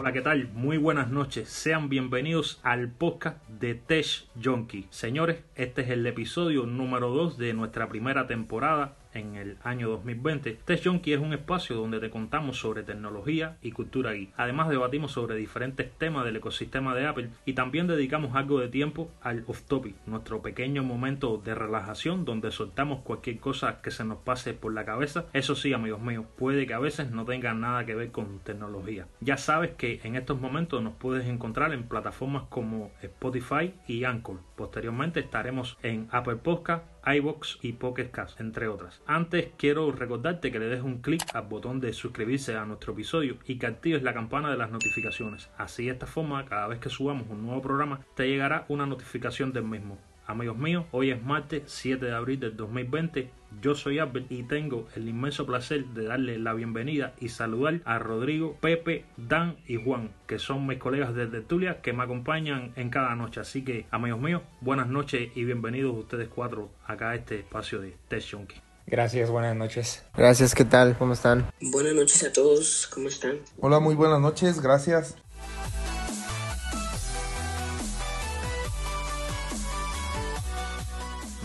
Hola, ¿qué tal? Muy buenas noches. Sean bienvenidos al podcast de Tech Junkie. Señores, este es el episodio número 2 de nuestra primera temporada en el año 2020. Tech Junkie es un espacio donde te contamos sobre tecnología y cultura geek. Además debatimos sobre diferentes temas del ecosistema de Apple y también dedicamos algo de tiempo al off topic, nuestro pequeño momento de relajación donde soltamos cualquier cosa que se nos pase por la cabeza. Eso sí, amigos míos, puede que a veces no tenga nada que ver con tecnología. Ya sabes que en estos momentos nos puedes encontrar en plataformas como Spotify y Anchor. Posteriormente estaremos en Apple Podcast iBox y Pocket Cast, entre otras. Antes quiero recordarte que le des un clic al botón de suscribirse a nuestro episodio y que actives la campana de las notificaciones. Así de esta forma, cada vez que subamos un nuevo programa, te llegará una notificación del mismo. Amigos míos, hoy es martes 7 de abril del 2020. Yo soy Albert y tengo el inmenso placer de darle la bienvenida y saludar a Rodrigo, Pepe, Dan y Juan, que son mis colegas de Tertulia que me acompañan en cada noche. Así que, amigos míos, buenas noches y bienvenidos ustedes cuatro acá a este espacio de Tech Junkie. Gracias, buenas noches. Gracias, ¿qué tal? ¿Cómo están? Buenas noches a todos, ¿cómo están? Hola, muy buenas noches, gracias.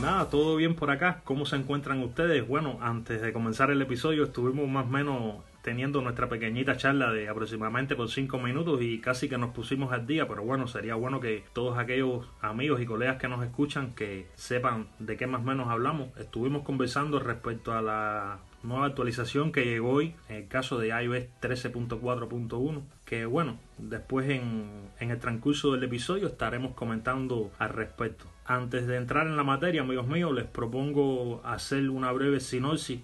Nada, todo bien por acá. ¿Cómo se encuentran ustedes? Bueno, antes de comenzar el episodio estuvimos más o menos teniendo nuestra pequeñita charla de aproximadamente por cinco minutos y casi que nos pusimos al día, pero bueno, sería bueno que todos aquellos amigos y colegas que nos escuchan que sepan de qué más o menos hablamos. Estuvimos conversando respecto a la nueva actualización que llegó hoy, en el caso de iOS 13.4.1, que bueno, después en el transcurso del episodio estaremos comentando al respecto. Antes de entrar en la materia, amigos míos, les propongo hacer una breve sinopsis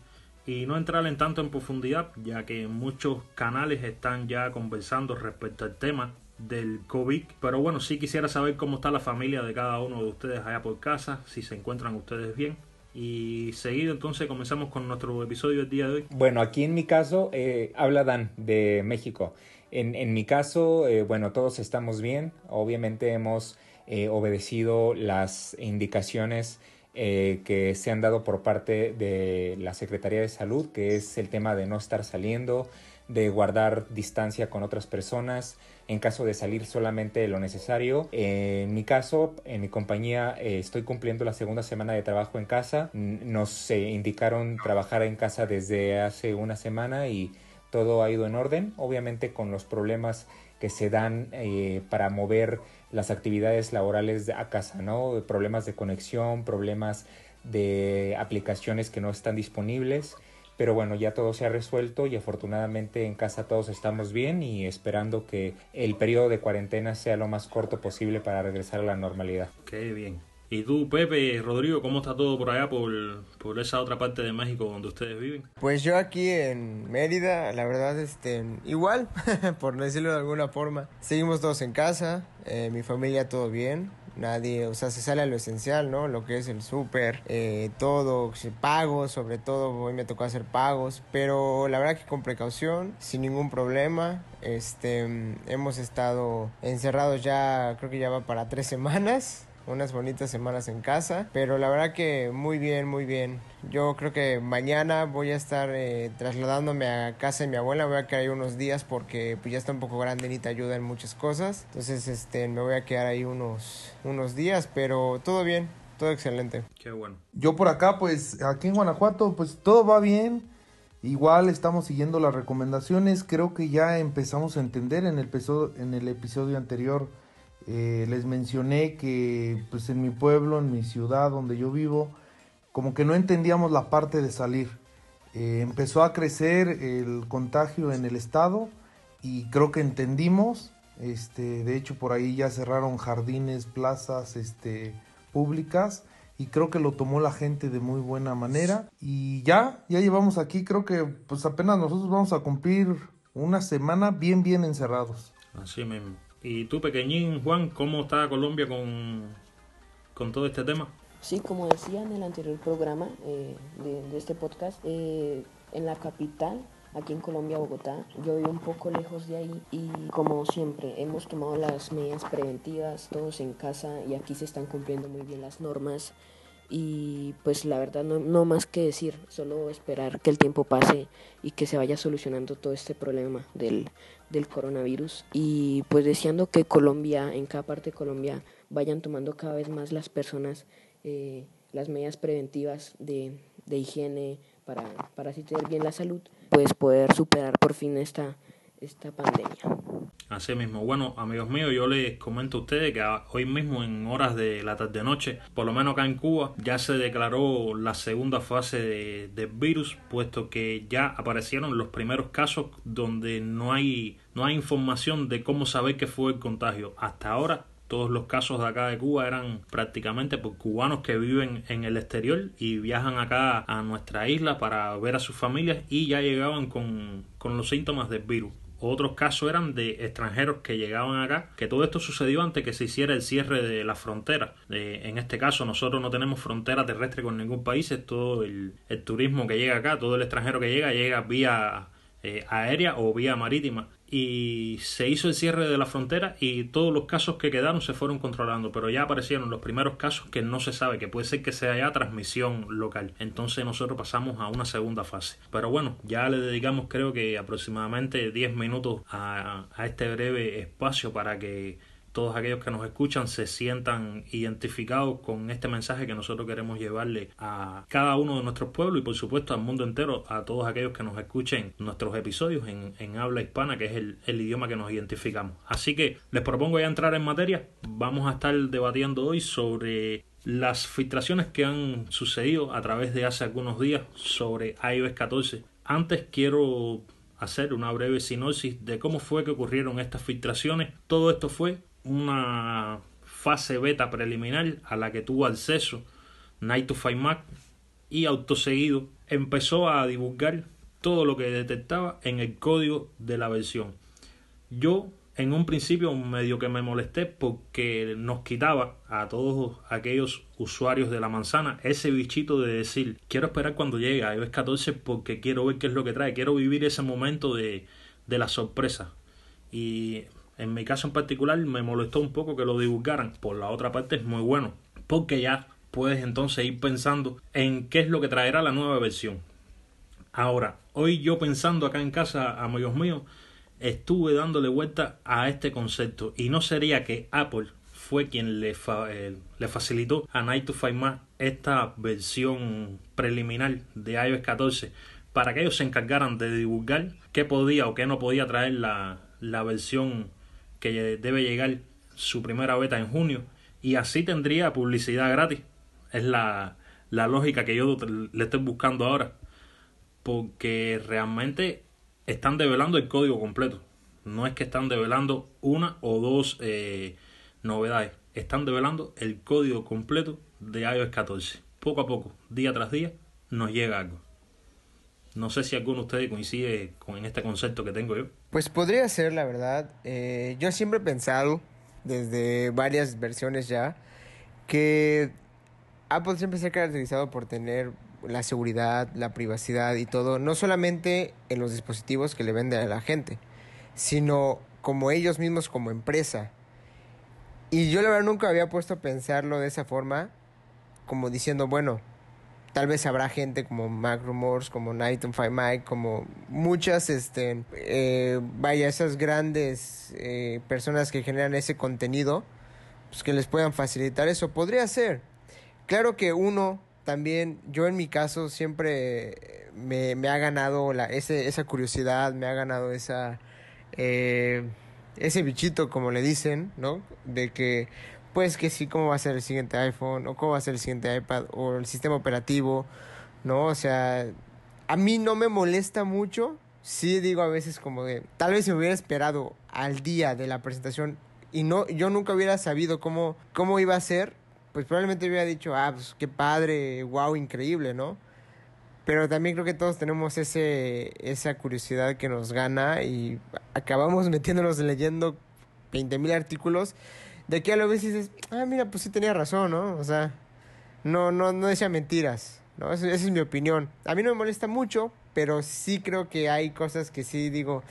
y no entrar en tanto en profundidad, ya que muchos canales están ya conversando respecto al tema del COVID. Pero bueno, sí quisiera saber cómo está la familia de cada uno de ustedes allá por casa, si se encuentran ustedes bien. Y seguido entonces comenzamos con nuestro episodio del día de hoy. Bueno, aquí en mi caso eh, habla Dan de México. En, en mi caso, eh, bueno, todos estamos bien. Obviamente hemos eh, obedecido las indicaciones eh, que se han dado por parte de la Secretaría de Salud, que es el tema de no estar saliendo, de guardar distancia con otras personas, en caso de salir solamente lo necesario. En mi caso, en mi compañía, eh, estoy cumpliendo la segunda semana de trabajo en casa. Nos eh, indicaron trabajar en casa desde hace una semana y todo ha ido en orden, obviamente con los problemas que se dan eh, para mover las actividades laborales a casa, ¿no? Problemas de conexión, problemas de aplicaciones que no están disponibles. Pero bueno, ya todo se ha resuelto y afortunadamente en casa todos estamos bien y esperando que el periodo de cuarentena sea lo más corto posible para regresar a la normalidad. Qué bien. ¿Y tú, Pepe, Rodrigo, cómo está todo por allá, por, por esa otra parte de México donde ustedes viven? Pues yo aquí en Mérida, la verdad, este, igual, por decirlo de alguna forma. Seguimos todos en casa, eh, mi familia todo bien, nadie, o sea, se sale a lo esencial, ¿no? Lo que es el súper, eh, todo, pagos, sobre todo, hoy me tocó hacer pagos, pero la verdad que con precaución, sin ningún problema, este, hemos estado encerrados ya, creo que ya va para tres semanas, unas bonitas semanas en casa, pero la verdad que muy bien, muy bien. Yo creo que mañana voy a estar eh, trasladándome a casa de mi abuela, voy a quedar ahí unos días porque pues ya está un poco grande y necesita ayuda en muchas cosas. Entonces, este, me voy a quedar ahí unos, unos días, pero todo bien, todo excelente. Qué bueno. Yo por acá, pues aquí en Guanajuato, pues todo va bien. Igual estamos siguiendo las recomendaciones. Creo que ya empezamos a entender en el episodio, en el episodio anterior. Eh, les mencioné que pues en mi pueblo, en mi ciudad donde yo vivo, como que no entendíamos la parte de salir. Eh, empezó a crecer el contagio en el estado y creo que entendimos. Este, de hecho, por ahí ya cerraron jardines, plazas este, públicas y creo que lo tomó la gente de muy buena manera. Y ya, ya llevamos aquí, creo que pues apenas nosotros vamos a cumplir una semana bien, bien encerrados. Así mismo. ¿Y tú, pequeñín, Juan, cómo está Colombia con, con todo este tema? Sí, como decía en el anterior programa eh, de, de, este podcast, eh, en la capital, aquí en Colombia, Bogotá, yo vivo un poco lejos de ahí y como siempre hemos tomado las medidas preventivas, todos en casa y aquí se están cumpliendo muy bien las normas y pues la verdad no, no más que decir, solo esperar que el tiempo pase y que se vaya solucionando todo este problema del, del coronavirus y pues deseando que Colombia, en cada parte de Colombia, vayan tomando cada vez más las personas eh, las medidas preventivas de, de higiene para, para así tener bien la salud, pues poder superar por fin esta, esta pandemia. Así mismo. Bueno, amigos míos, yo les comento a ustedes que hoy mismo en horas de la tarde-noche, por lo menos acá en Cuba, ya se declaró la segunda fase de, del virus, puesto que ya aparecieron los primeros casos donde no hay, no hay información de cómo saber que fue el contagio. Hasta ahora todos los casos de acá de Cuba eran prácticamente por cubanos que viven en el exterior y viajan acá a nuestra isla para ver a sus familias y ya llegaban con, con los síntomas del virus. Otros casos eran de extranjeros que llegaban acá, que todo esto sucedió antes que se hiciera el cierre de la frontera. en este caso nosotros no tenemos frontera terrestre con ningún país, es todo el, turismo que llega acá, todo el extranjero que llega llega vía eh, aérea o vía marítima y se hizo el cierre de la frontera y todos los casos que quedaron se fueron controlando, pero ya aparecieron los primeros casos que no se sabe, que puede ser que sea ya transmisión local. Entonces nosotros pasamos a una segunda fase. Pero bueno, ya le dedicamos creo que aproximadamente 10 minutos a, a este breve espacio para que todos aquellos que nos escuchan se sientan identificados con este mensaje que nosotros queremos llevarle a cada uno de nuestros pueblos y por supuesto al mundo entero, a todos aquellos que nos escuchen nuestros episodios en, en habla hispana, que es el, el, idioma que nos identificamos. Así que les propongo ya entrar en materia. Vamos a estar debatiendo hoy sobre las filtraciones que han sucedido a través de hace algunos días sobre iOS 14. Antes quiero hacer una breve sinopsis de cómo fue que ocurrieron estas filtraciones. Todo esto fue una fase beta preliminar a la que tuvo acceso Night to Find Mac y autoseguido empezó a divulgar todo lo que detectaba en el código de la versión. Yo en un principio medio que me molesté porque nos quitaba a todos aquellos usuarios de la manzana ese bichito de decir quiero esperar cuando llegue a iOS 14 porque quiero ver qué es lo que trae, quiero vivir ese momento de, de la sorpresa. Y en mi caso en particular me molestó un poco que lo divulgaran. Por la otra parte es muy bueno, porque ya puedes entonces ir pensando en qué es lo que traerá la nueva versión. Ahora, hoy yo pensando acá en casa, amigos míos, estuve dándole vuelta a este concepto y no sería que Apple fue quien le, eh, le facilitó a Night to Find Más esta versión preliminar de iOS 14 para que ellos se encargaran de divulgar qué podía o qué no podía traer la, la versión que debe llegar su primera beta en junio y así tendría publicidad gratis. Es la, la lógica que yo le estoy buscando ahora. Porque realmente están develando el código completo. No es que están develando una o dos eh, novedades. Están develando el código completo de iOS 14. Poco a poco, día tras día, nos llega algo. No sé si alguno de ustedes coincide con este concepto que tengo yo. Pues podría ser, la verdad. Eh, yo siempre he pensado, desde varias versiones ya, que Apple siempre se ha caracterizado por tener la seguridad, la privacidad y todo, no solamente en los dispositivos que le venden a la gente, sino como ellos mismos como empresa. Y yo la verdad nunca había puesto a pensarlo de esa forma, como diciendo, bueno, tal vez habrá gente como Mac Rumors, como Night on Five Mike, como muchas, este, eh, vaya, esas grandes eh, personas que generan ese contenido, pues que les puedan facilitar eso. Podría ser. Claro que uno también, yo en mi caso siempre me, me ha ganado la, ese, esa curiosidad, me ha ganado esa... Eh, ese bichito, como le dicen, ¿no? De que pues que sí, cómo va a ser el siguiente iPhone, o cómo va a ser el siguiente iPad, o el sistema operativo, ¿no? O sea, a mí no me molesta mucho, sí digo a veces como de, tal vez si me hubiera esperado al día de la presentación y no, yo nunca hubiera sabido cómo, cómo iba a ser, pues probablemente hubiera dicho, ah, pues qué padre, wow, increíble, ¿no? Pero también creo que todos tenemos ese, esa curiosidad que nos gana y acabamos metiéndonos leyendo 20.000 artículos de que a lo veces dices, ah, mira, pues sí tenía razón, ¿no? O sea, no, no, no decía mentiras, ¿no? Esa, es mi opinión. A mí no me molesta mucho, pero sí creo que hay cosas que sí digo,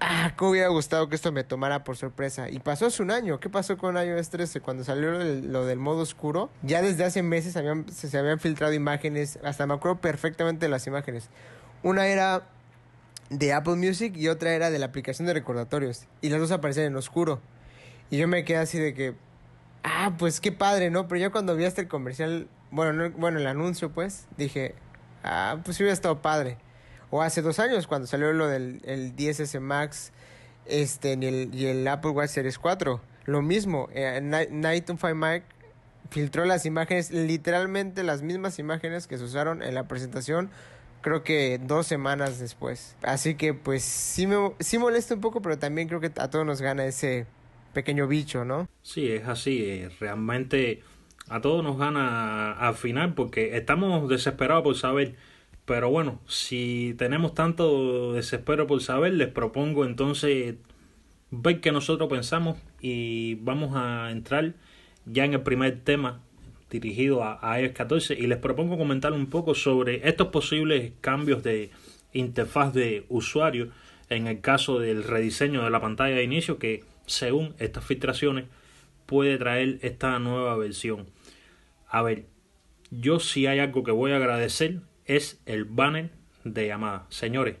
ah, cómo hubiera gustado que esto me tomara por sorpresa. Y pasó hace un año. ¿Qué pasó con iOS 13? Cuando salió lo del, modo oscuro, ya desde hace meses se, se habían filtrado imágenes, hasta me acuerdo perfectamente de las imágenes. Una era de Apple Music y otra era de la aplicación de recordatorios. Y las dos aparecían en oscuro. Y yo me quedé así de que, ah, pues qué padre, ¿no? Pero ya cuando vi hasta el comercial, bueno, bueno, el anuncio, pues, dije, ah, pues hubiera estado padre. O hace dos años, cuando salió lo del el 10S Max este, y, el, y el Apple Watch Series 4. Lo mismo, eh, Night on Fire Mac filtró las imágenes, literalmente las mismas imágenes que se usaron en la presentación creo que dos semanas después. Así que pues sí me sí molesta un poco, pero también creo que a todos nos gana ese pequeño bicho, ¿no? Sí, es así. Eh, realmente a todos nos gana al final porque estamos desesperados por saber. Pero bueno, si tenemos tanto desespero por saber, les propongo entonces ver qué nosotros pensamos y vamos a entrar ya en el primer tema dirigido a, iOS 14 y les propongo comentar un poco sobre estos posibles cambios de interfaz de usuario en el caso del rediseño de la pantalla de inicio que según estas filtraciones puede traer esta nueva versión. A ver, yo si hay algo que voy a agradecer es el banner de llamada. Señores,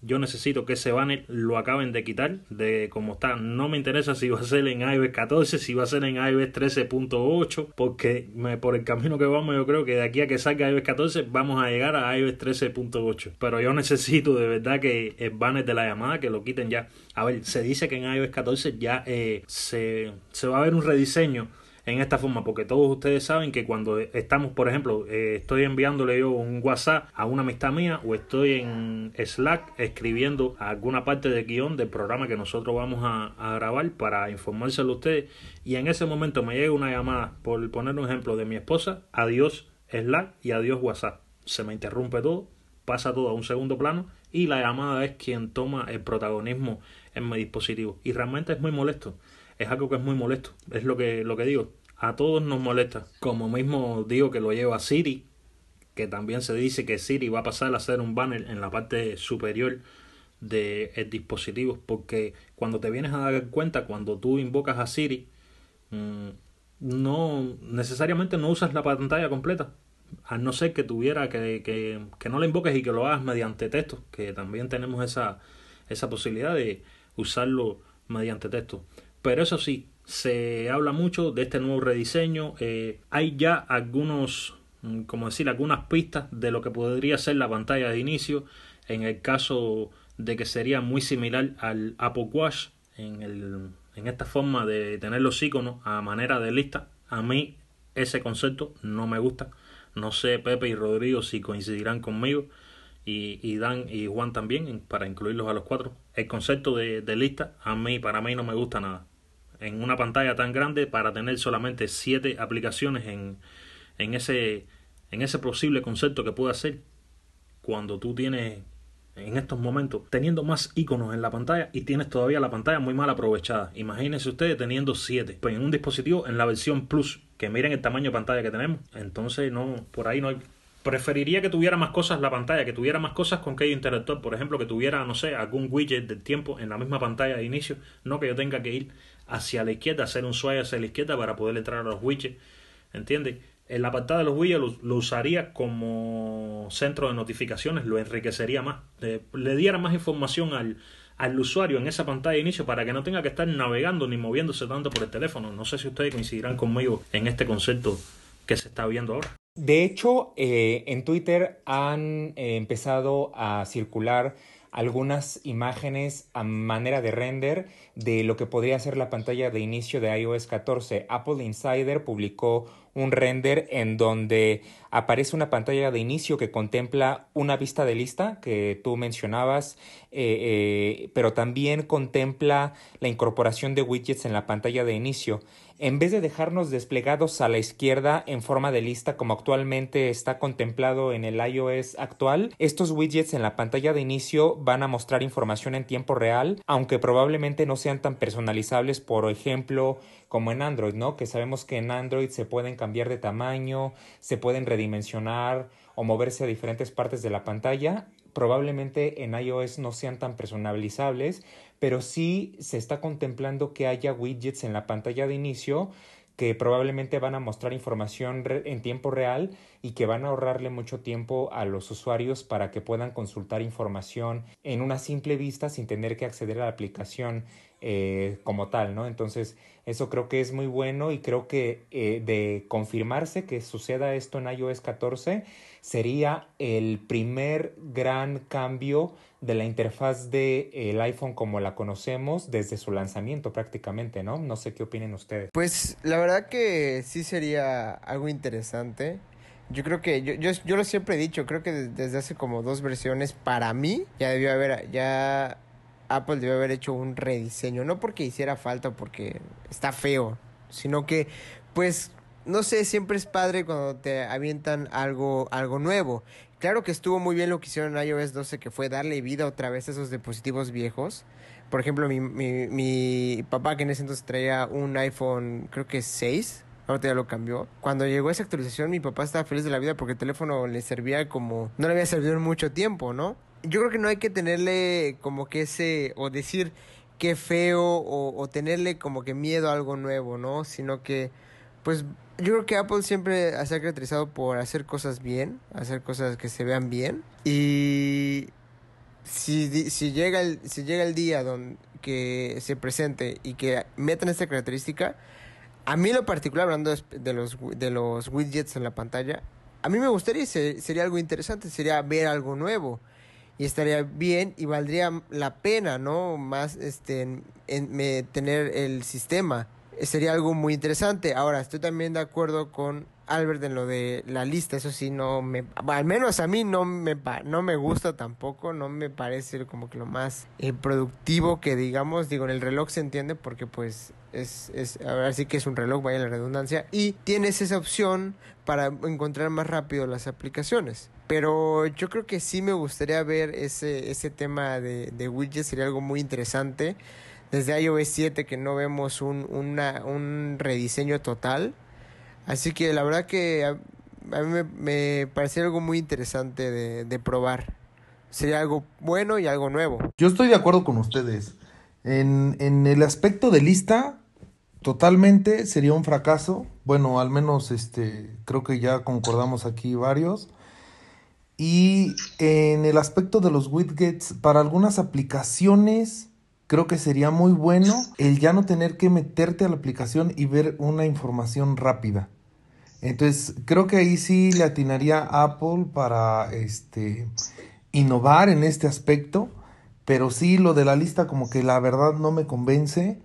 yo necesito que ese banner lo acaben de quitar de como está. No me interesa si va a ser en iOS 14, si va a ser en iOS 13.8, porque me, por el camino que vamos yo creo que de aquí a que salga iOS 14 vamos a llegar a iOS 13.8. Pero yo necesito de verdad que el banner de la llamada que lo quiten ya. A ver, se dice que en iOS 14 ya eh, se, se va a ver un rediseño en esta forma, porque todos ustedes saben que cuando estamos, por ejemplo, eh, estoy enviándole yo un WhatsApp a una amistad mía o estoy en Slack escribiendo alguna parte del guion del programa que nosotros vamos a, grabar para informárselo a ustedes y en ese momento me llega una llamada, por poner un ejemplo, de mi esposa, adiós Slack y adiós WhatsApp. Se me interrumpe todo, pasa todo a un segundo plano y la llamada es quien toma el protagonismo en mi dispositivo. Y realmente es muy molesto. Es algo que es muy molesto. Es lo que, lo que digo a todos nos molesta. Como mismo digo que lo lleva Siri, que también se dice que Siri va a pasar a ser un banner en la parte superior del dispositivo, porque cuando te vienes a dar cuenta, cuando tú invocas a Siri, mm, no necesariamente no usas la pantalla completa, a no ser que tuviera que, que, que, no la invoques y que lo hagas mediante texto, que también tenemos esa, esa posibilidad de usarlo mediante texto. Pero eso sí, se habla mucho de este nuevo rediseño. Eh, hay ya algunos, mm, como decir, algunas pistas de lo que podría ser la pantalla de inicio en el caso de que sería muy similar al Apple Watch en, el, en esta forma de tener los iconos a manera de lista. A mí ese concepto no me gusta. No sé Pepe y Rodrigo si coincidirán conmigo y, y Dan y Juan también para incluirlos a los cuatro. El concepto de, de lista a mí para mí no me gusta nada en una pantalla tan grande para tener solamente siete aplicaciones en, en, ese, en ese posible concepto que puede hacer cuando tú tienes en estos momentos teniendo más iconos en la pantalla y tienes todavía la pantalla muy mal aprovechada. Imagínense ustedes teniendo siete pues en un dispositivo en la versión Plus, que miren el tamaño de pantalla que tenemos. Entonces no, por ahí no hay preferiría que tuviera más cosas la pantalla, que tuviera más cosas con que interactuar, por ejemplo, que tuviera, no sé, algún widget del tiempo en la misma pantalla de inicio, no que yo tenga que ir hacia la izquierda, hacer un swipe hacia la izquierda para poder entrar a los widgets. ¿Entiendes? En la pantalla de los widgets lo, usaría como centro de notificaciones, lo enriquecería más, le, diera más información al, al usuario en esa pantalla de inicio para que no tenga que estar navegando ni moviéndose tanto por el teléfono. No sé si ustedes coincidirán conmigo en este concepto que se está viendo ahora. De hecho, eh, en Twitter han eh, empezado a circular algunas imágenes a manera de render de lo que podría ser la pantalla de inicio de iOS 14. Apple Insider publicó un render en donde aparece una pantalla de inicio que contempla una vista de lista que tú mencionabas, eh, eh, pero también contempla la incorporación de widgets en la pantalla de inicio. En vez de dejarnos desplegados a la izquierda en forma de lista como actualmente está contemplado en el iOS actual, estos widgets en la pantalla de inicio van a mostrar información en tiempo real, aunque probablemente no sean tan personalizables, por ejemplo, como en Android, ¿no? Que sabemos que en Android se pueden cambiar de tamaño, se pueden redimensionar o moverse a diferentes partes de la pantalla. probablemente en iOS no sean tan personalizables, pero sí se está contemplando que haya widgets en la pantalla de inicio que probablemente van a mostrar información en tiempo real y que van a ahorrarle mucho tiempo a los usuarios para que puedan consultar información en una simple vista sin tener que acceder a la aplicación eh, como tal, ¿no? Entonces, eso creo que es muy bueno y creo que eh, de confirmarse que suceda esto en iOS 14 sería el primer gran cambio de la interfaz del el iPhone como la conocemos desde su lanzamiento prácticamente, ¿no? No sé qué opinen ustedes. Pues la verdad que sí sería algo interesante. Yo creo que, yo, yo, yo lo siempre he dicho, creo que desde hace como dos versiones, para mí, ya debió haber, ya Apple debió haber hecho un rediseño. No porque hiciera falta porque está feo, sino que, pues, no sé, siempre es padre cuando te avientan algo, algo nuevo. Claro que estuvo muy bien lo que hicieron en iOS 12, que fue darle vida otra vez a esos dispositivos viejos. Por ejemplo, mi, mi, mi papá que en ese entonces traía un iPhone, creo que 6, ahorita ya lo cambió. Cuando llegó esa actualización, mi papá estaba feliz de la vida porque el teléfono le servía como... No le había servido en mucho tiempo, ¿no? Yo creo que no hay que tenerle como que ese... o decir qué feo o, o tenerle como que miedo a algo nuevo, ¿no? Sino que, pues yo creo que Apple siempre se ha caracterizado por hacer cosas bien, hacer cosas que se vean bien. Y si, si, llega, el, si llega el día donde que se presente y que metan esta característica, a mí lo particular, hablando de los, de los widgets en la pantalla, a mí me gustaría, sería algo interesante, sería ver algo nuevo. Y estaría bien y valdría la pena, ¿no? Más este, en tener el sistema sería algo muy interesante. Ahora, estoy también de acuerdo con Albert en lo de la lista, eso sí, no me, al menos a mí no me, no me gusta tampoco, no me parece como que lo más eh, productivo que digamos, digo, en el reloj se entiende porque pues es, es, ahora sí que es un reloj, vaya la redundancia, y tienes esa opción para encontrar más rápido las aplicaciones. Pero yo creo que sí me gustaría ver ese, ese tema de, de widgets, sería algo muy interesante desde iOS 7 que no vemos un, un rediseño total. Así que la verdad que a, mí me, me algo muy interesante de, de, probar. Sería algo bueno y algo nuevo. Yo estoy de acuerdo con ustedes. En, en el aspecto de lista, totalmente sería un fracaso. Bueno, al menos este, creo que ya concordamos aquí varios. Y en el aspecto de los widgets, para algunas aplicaciones creo que sería muy bueno el ya no tener que meterte a la aplicación y ver una información rápida. Entonces, creo que ahí sí le atinaría Apple para este innovar en este aspecto, pero sí lo de la lista como que la verdad no me convence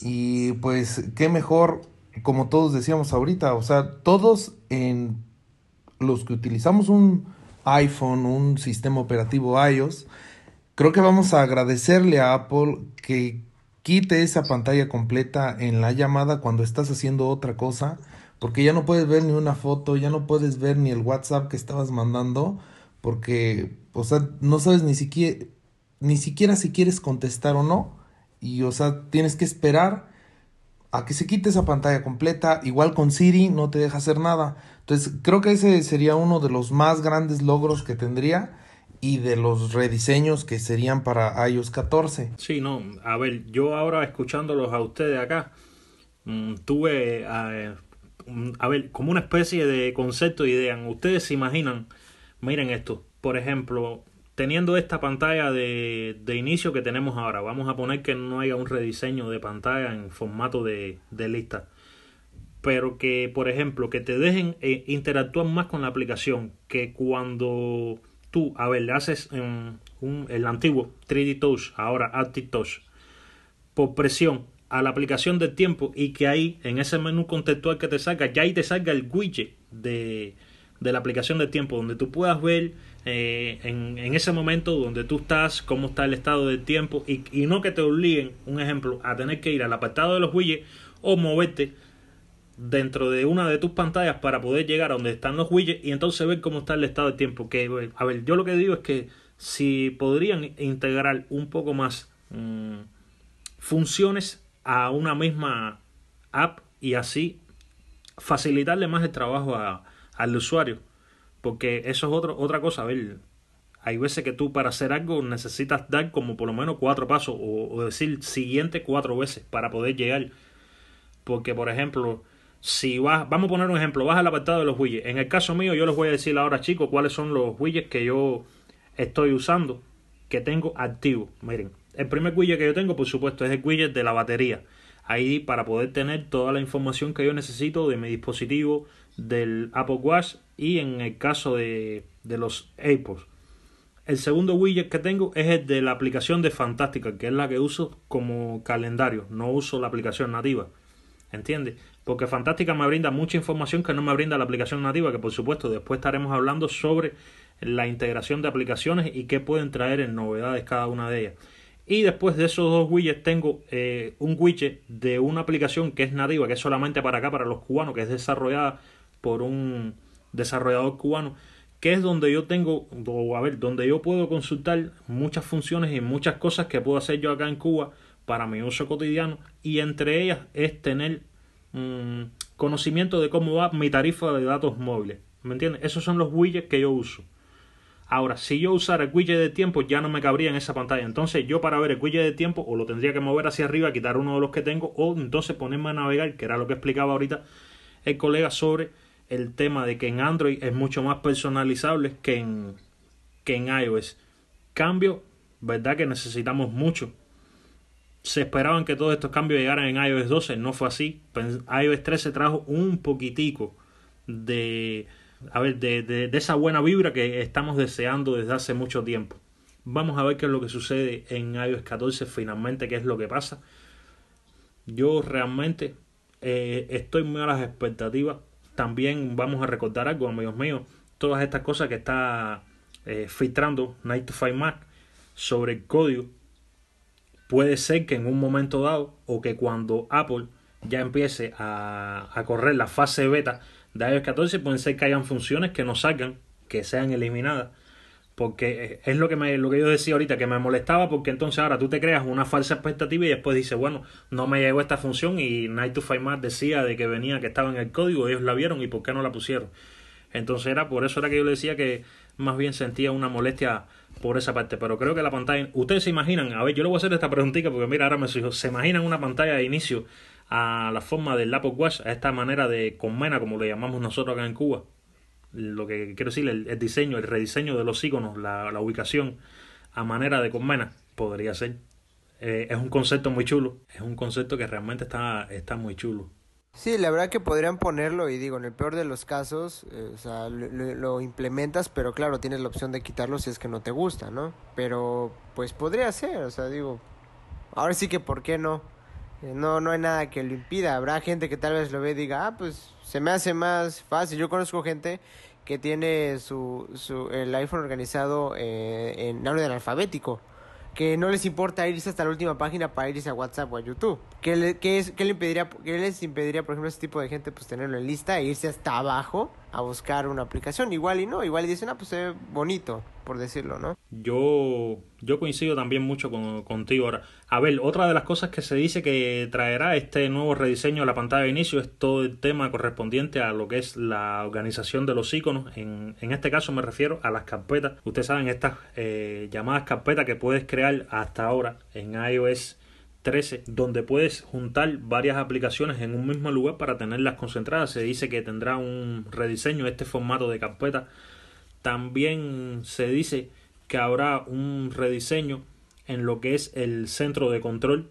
y pues qué mejor como todos decíamos ahorita, o sea, todos en los que utilizamos un iPhone, un sistema operativo iOS, Creo que vamos a agradecerle a Apple que quite esa pantalla completa en la llamada cuando estás haciendo otra cosa, porque ya no puedes ver ni una foto, ya no puedes ver ni el WhatsApp que estabas mandando, porque, o sea, no sabes ni siquiera, ni siquiera si quieres contestar o no, y, o sea, tienes que esperar a que se quite esa pantalla completa, igual con Siri no te deja hacer nada. Entonces, creo que ese sería uno de los más grandes logros que tendría y de los rediseños que serían para iOS 14. Sí, no, a ver, yo ahora escuchándolos a ustedes acá, mm, tuve, a, mm, a ver, como una especie de concepto, de idea. Ustedes se imaginan, miren esto, por ejemplo, teniendo esta pantalla de, de, inicio que tenemos ahora, vamos a poner que no haya un rediseño de pantalla en formato de, de lista, pero que, por ejemplo, que te dejen eh, interactuar más con la aplicación, que cuando tú, a ver, haces un, el antiguo 3D Touch, ahora Active Touch, por presión a la aplicación del tiempo y que ahí, en ese menú contextual que te salga, ya ahí te salga el widget de, de la aplicación del tiempo, donde tú puedas ver eh, en, en, ese momento donde tú estás, cómo está el estado del tiempo y, no que te obliguen, un ejemplo, a tener que ir al apartado de los widgets o moverte dentro de una de tus pantallas para poder llegar a donde están los widgets y entonces ver cómo está el estado de tiempo. Que, a ver, yo lo que digo es que si podrían integrar un poco más mm, funciones a una misma app y así facilitarle más el trabajo a, al usuario. Porque eso es otro, otra cosa. A ver, hay veces que tú para hacer algo necesitas dar como por lo menos cuatro pasos o, decir siguiente cuatro veces para poder llegar. Porque, por ejemplo, si vas, vamos a poner un ejemplo, vas al apartado de los widgets. En el caso mío, yo les voy a decir ahora, chicos, cuáles son los widgets que yo estoy usando, que tengo activo. Miren, el primer widget que yo tengo, por supuesto, es el widget de la batería. Ahí para poder tener toda la información que yo necesito de mi dispositivo, del Apple Watch y en el caso de, de los AirPods. El segundo widget que tengo es el de la aplicación de Fantástica, que es la que uso como calendario, no uso la aplicación nativa. ¿Entiendes? Porque Fantástica me brinda mucha información que no me brinda la aplicación nativa, que por supuesto después estaremos hablando sobre la integración de aplicaciones y qué pueden traer en novedades cada una de ellas. Y después de esos dos widgets tengo eh, un widget de una aplicación que es nativa, que es solamente para acá, para los cubanos, que es desarrollada por un desarrollador cubano que es donde yo tengo, o a ver, donde yo puedo consultar muchas funciones y muchas cosas que puedo hacer yo acá en Cuba para mi uso cotidiano y entre ellas es tener mm, conocimiento de cómo va mi tarifa de datos móviles. ¿Me entiendes? Esos son los widgets que yo uso. Ahora, si yo usara el widget de tiempo, ya no me cabría en esa pantalla. Entonces, yo para ver el widget de tiempo, o lo tendría que mover hacia arriba, quitar uno de los que tengo, o entonces ponerme a navegar, que era lo que explicaba ahorita el colega sobre el tema de que en Android es mucho más personalizable que en, que en iOS. Cambio, verdad que necesitamos mucho. Se esperaban que todos estos cambios llegaran en iOS 12, no fue así. iOS 13 trajo un poquitico de, a ver, de, de, esa buena vibra que estamos deseando desde hace mucho tiempo. Vamos a ver qué es lo que sucede en iOS 14 finalmente, qué es lo que pasa. Yo realmente eh, estoy muy a las expectativas también vamos a recordar algo, amigos míos, todas estas cosas que está eh, filtrando Night to Find Mac sobre el código. Puede ser que en un momento dado o que cuando Apple ya empiece a, a correr la fase beta de iOS 14, pueden ser que hayan funciones que no salgan, que sean eliminadas porque es lo que, me, lo que yo decía ahorita, que me molestaba porque entonces ahora tú te creas una falsa expectativa y después dices, bueno, no me llegó esta función y Night to Find Math decía de que venía, que estaba en el código, ellos la vieron y por qué no la pusieron. Entonces era por eso era que yo le decía que más bien sentía una molestia por esa parte, pero creo que la pantalla, ustedes se imaginan, a ver, yo le voy a hacer esta preguntita porque mira, ahora me dijo, se imaginan una pantalla de inicio a la forma del Apple Watch, a esta manera de conmena como le llamamos nosotros acá en Cuba lo que quiero decir, el, diseño, el rediseño de los iconos, la, la ubicación a manera de Conmena, podría ser. Eh, es un concepto muy chulo, es un concepto que realmente está, está muy chulo. Sí, la verdad que podrían ponerlo y digo, en el peor de los casos, eh, o sea, lo, lo, implementas, pero claro, tienes la opción de quitarlo si es que no te gusta, ¿no? Pero pues podría ser, o sea, digo, ahora sí que ¿por qué no? Eh, no, no hay nada que lo impida. Habrá gente que tal vez lo ve y diga, ah, pues se me hace más fácil. Yo conozco gente que tiene su, su el iPhone organizado eh, en orden alfabético que no les importa irse hasta la última página para irse a WhatsApp o a YouTube. ¿Qué, le, es, qué le impediría, qué les impediría, por ejemplo, a ese tipo de gente pues tenerlo en lista e irse hasta abajo a buscar una aplicación? Igual y no, igual y dicen, ah, pues es bonito, por decirlo, ¿no? Yo, yo coincido también mucho con, contigo ahora. A ver, otra de las cosas que se dice que traerá este nuevo rediseño a la pantalla de inicio es todo el tema correspondiente a lo que es la organización de los iconos. En, en este caso me refiero a las carpetas. Ustedes saben, estas eh, llamadas carpetas que puedes crear hasta ahora en iOS 13, donde puedes juntar varias aplicaciones en un mismo lugar para tenerlas concentradas. Se dice que tendrá un rediseño este formato de carpeta. También se dice que habrá un rediseño en lo que es el centro de control.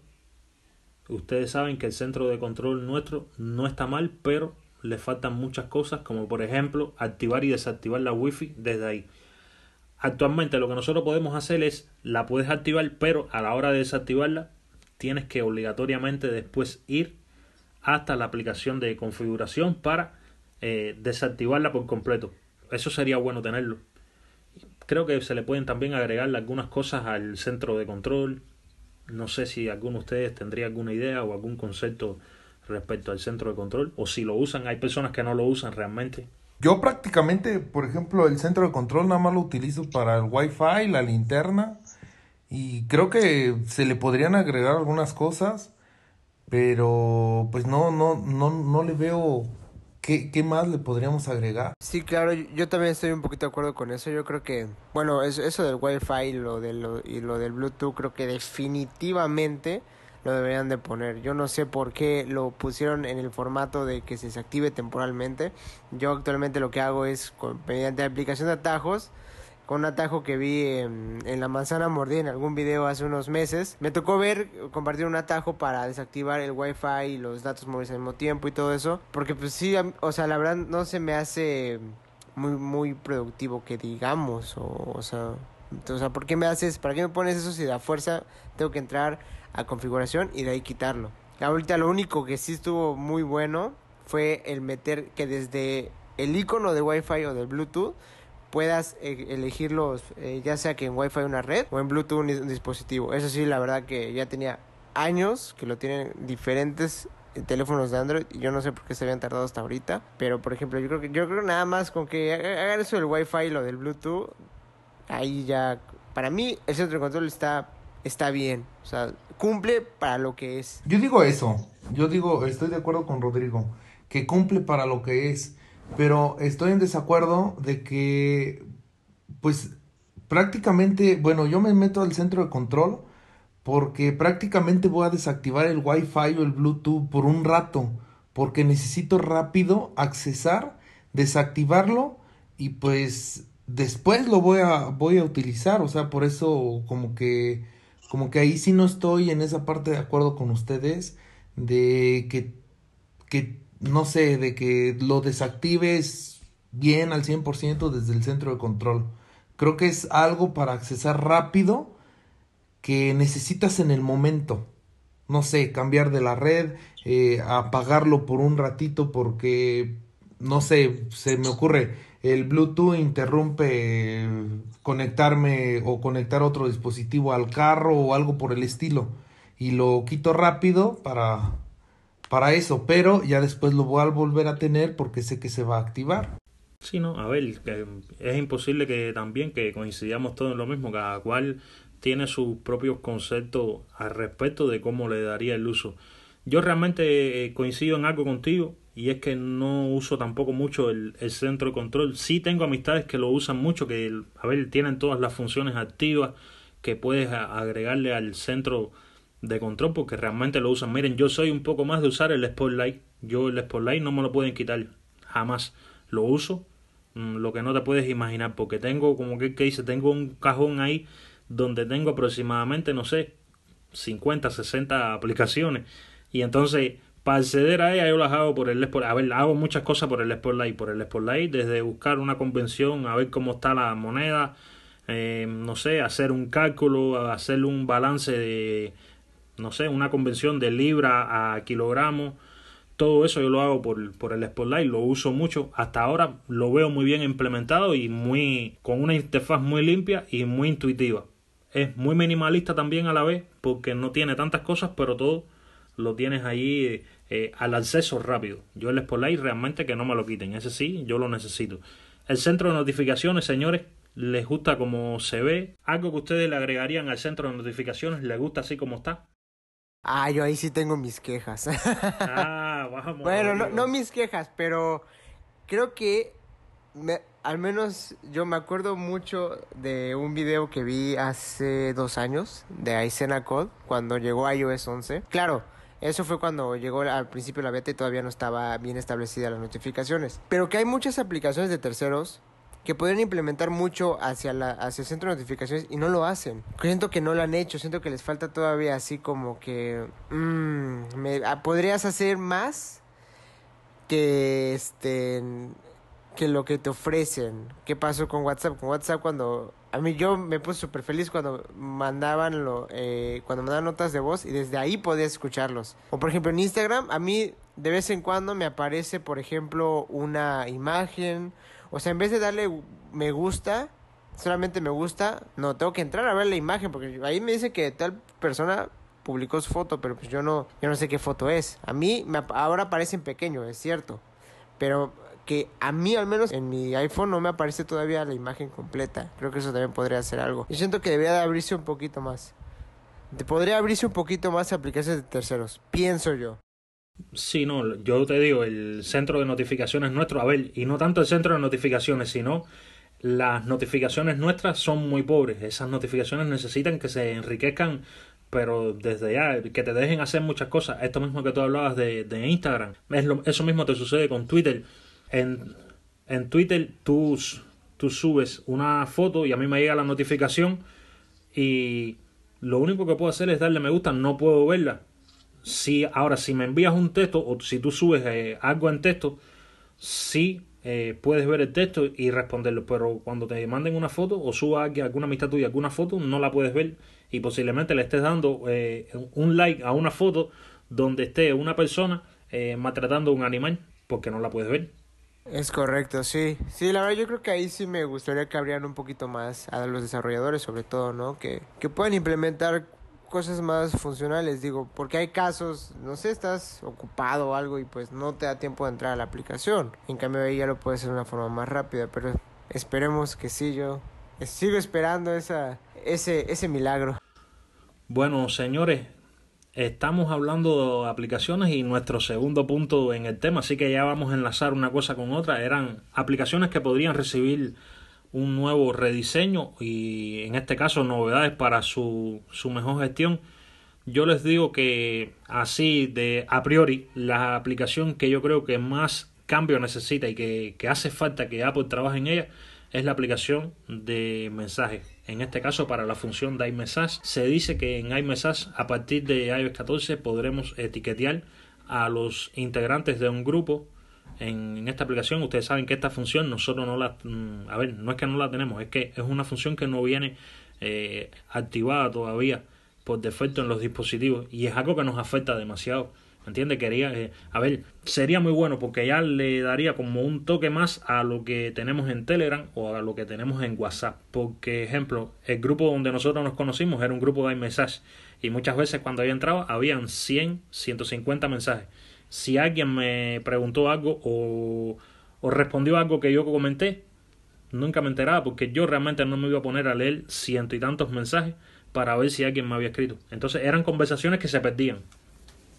Ustedes saben que el centro de control nuestro no está mal, pero le faltan muchas cosas, como por ejemplo activar y desactivar la wifi desde ahí. Actualmente lo que nosotros podemos hacer es la puedes activar, pero a la hora de desactivarla tienes que obligatoriamente después ir hasta la aplicación de configuración para eh, desactivarla por completo. Eso sería bueno tenerlo. Creo que se le pueden también agregar algunas cosas al centro de control. No sé si alguno de ustedes tendría alguna idea o algún concepto respecto al centro de control. O si lo usan, hay personas que no lo usan realmente. Yo prácticamente, por ejemplo, el centro de control nada más lo utilizo para el Wi-Fi, la linterna y creo que se le podrían agregar algunas cosas, pero pues no, no, no, no le veo ¿Qué, ¿Qué, más le podríamos agregar? Sí, claro, yo también estoy un poquito de acuerdo con eso. Yo creo que, bueno, eso, del Wi-Fi y lo, de lo, y lo del Bluetooth, creo que definitivamente lo deberían de poner. Yo no sé por qué lo pusieron en el formato de que se desactive temporalmente. Yo actualmente lo que hago es, con, mediante aplicación de atajos, un atajo que vi en, la manzana mordida en algún video hace unos meses. Me tocó ver, compartir un atajo para desactivar el wifi y los datos móviles al mismo tiempo y todo eso. Porque pues sí, o sea, la verdad no se me hace muy, muy productivo que digamos. O, o sea, o ¿por qué me haces, para qué me pones eso si de la fuerza tengo que entrar a configuración y de ahí quitarlo? Ahorita lo único que sí estuvo muy bueno fue el meter que desde el icono de wifi o del bluetooth puedas eh, elegirlos eh, ya sea que en Wi-Fi una red o en Bluetooth un, un, dispositivo. Eso sí, la verdad que ya tenía años que lo tienen diferentes teléfonos de Android y yo no sé por qué se habían tardado hasta ahorita, pero por ejemplo, yo creo que yo creo nada más con que hagan eso del Wi-Fi y lo del Bluetooth, ahí ya para mí el centro de control está está bien, o sea, cumple para lo que es. Yo digo eso. Yo digo, estoy de acuerdo con Rodrigo, que cumple para lo que es pero estoy en desacuerdo de que, pues, prácticamente, bueno, yo me meto al centro de control porque prácticamente voy a desactivar el Wi-Fi o el Bluetooth por un rato, porque necesito rápido accesar, desactivarlo y pues después lo voy a voy a utilizar, o sea, por eso como que como que ahí sí no estoy en esa parte de acuerdo con ustedes de que que no sé, de que lo desactives bien al 100% desde el centro de control. Creo que es algo para accesar rápido que necesitas en el momento. No sé, cambiar de la red, eh, apagarlo por un ratito porque, no sé, se me ocurre, el Bluetooth interrumpe conectarme o conectar otro dispositivo al carro o algo por el estilo. Y lo quito rápido para para eso, pero ya después lo voy a volver a tener porque sé que se va a activar. Sí, no, a ver, es imposible que también que coincidamos todos en lo mismo, cada cual tiene sus propios conceptos al respecto de cómo le daría el uso. Yo realmente eh, coincido en algo contigo y es que no uso tampoco mucho el, el, centro de control. Sí tengo amistades que lo usan mucho, que a ver, tienen todas las funciones activas que puedes agregarle al centro de control porque realmente lo usan. Miren, yo soy un poco más de usar el Spotlight. Yo el Spotlight no me lo pueden quitar jamás. Lo uso mm, lo que no te puedes imaginar porque tengo como que, que dice, tengo un cajón ahí donde tengo aproximadamente, no sé, 50, 60 aplicaciones y entonces para acceder a ella yo las hago por el Spotlight. A ver, hago muchas cosas por el Spotlight, por el Spotlight, desde buscar una convención, a ver cómo está la moneda, eh, no sé, hacer un cálculo, hacer un balance de no sé, una convención de libra a kilogramos. Todo eso yo lo hago por, por el Spotlight, lo uso mucho. Hasta ahora lo veo muy bien implementado y muy con una interfaz muy limpia y muy intuitiva. Es muy minimalista también a la vez porque no tiene tantas cosas, pero todo lo tienes ahí eh, al acceso rápido. Yo el Spotlight realmente que no me lo quiten, ese sí, yo lo necesito. El centro de notificaciones, señores, les gusta como se ve. Algo que ustedes le agregarían al centro de notificaciones, les gusta así como está. Ah, yo ahí sí tengo mis quejas. ah, vamos. Bueno, no, no, mis quejas, pero creo que me, al menos yo me acuerdo mucho de un video que vi hace dos años de Aicena Code cuando llegó iOS 11. Claro, eso fue cuando llegó al principio la beta y todavía no estaba bien establecida las notificaciones. Pero que hay muchas aplicaciones de terceros que podrían implementar mucho hacia, la, hacia el centro de notificaciones y no lo hacen. Siento que no lo han hecho, siento que les falta todavía así como que... Mmm, me, podrías hacer más que este que lo que te ofrecen. ¿Qué pasó con WhatsApp? Con WhatsApp cuando a mí yo me puse súper feliz cuando mandaban lo, eh, cuando mandaban notas de voz y desde ahí podías escucharlos. O por ejemplo en Instagram a mí de vez en cuando me aparece por ejemplo una imagen o sea, en vez de darle me gusta, solamente me gusta, no, tengo que entrar a ver la imagen, porque ahí me dice que tal persona publicó su foto, pero pues yo no, yo no sé qué foto es. A mí me, ahora aparece en pequeño, es cierto, pero que a mí al menos en mi iPhone no me aparece todavía la imagen completa. Creo que eso también podría ser algo. Yo siento que debería de abrirse un poquito más. Podría abrirse un poquito más aplicaciones de terceros, pienso yo. Sí, no, yo te digo, el centro de notificaciones nuestro, a ver, y no tanto el centro de notificaciones, sino las notificaciones nuestras son muy pobres. Esas notificaciones necesitan que se enriquezcan, pero desde ya, que te dejen hacer muchas cosas. Esto mismo que tú hablabas de, Instagram, eso mismo te sucede con Twitter. En, en Twitter tú, tú subes una foto y a mí me llega la notificación y lo único que puedo hacer es darle me gusta, no puedo verla. Si, ahora, si me envías un texto o si tú subes eh, algo en texto, sí eh, puedes ver el texto y responderlo, pero cuando te manden una foto o suba alguna amistad tuya alguna foto, no la puedes ver y posiblemente le estés dando eh, un like a una foto donde esté una persona maltratando a un animal porque no la puedes ver. Es correcto, sí. Sí, la verdad yo creo que ahí sí me gustaría que abrieran un poquito más a los desarrolladores, sobre todo, ¿no? Que, que puedan implementar cosas más funcionales, digo, porque hay casos, no sé, estás ocupado o algo y pues no te da tiempo de entrar a la aplicación. En cambio ahí ya lo puedes hacer de una forma más rápida, pero esperemos que sí, yo sigo esperando esa, ese, ese milagro. Bueno, señores, estamos hablando de aplicaciones y nuestro segundo punto en el tema, así que ya vamos a enlazar una cosa con otra. Eran aplicaciones que podrían recibir un nuevo rediseño y en este caso novedades para su, su mejor gestión. Yo les digo que así de a priori la aplicación que yo creo que más cambio necesita y que, que hace falta que Apple trabaje en ella es la aplicación de mensajes. En este caso para la función de iMessage se dice que en iMessage a partir de iOS 14 podremos etiquetear a los integrantes de un grupo en, esta aplicación. Ustedes saben que esta función nosotros no la... Mm, a ver, no es que no la tenemos, es que es una función que no viene eh, activada todavía por defecto en los dispositivos y es algo que nos afecta demasiado. ¿Me entiendes? Quería, eh, a ver, sería muy bueno porque ya le daría como un toque más a lo que tenemos en Telegram o a lo que tenemos en WhatsApp. Porque, ejemplo, el grupo donde nosotros nos conocimos era un grupo de iMessage y muchas veces cuando había entrado habían 100, 150 mensajes si alguien me preguntó algo o, respondió algo que yo comenté, nunca me enteraba porque yo realmente no me iba a poner a leer ciento y tantos mensajes para ver si alguien me había escrito. Entonces eran conversaciones que se perdían.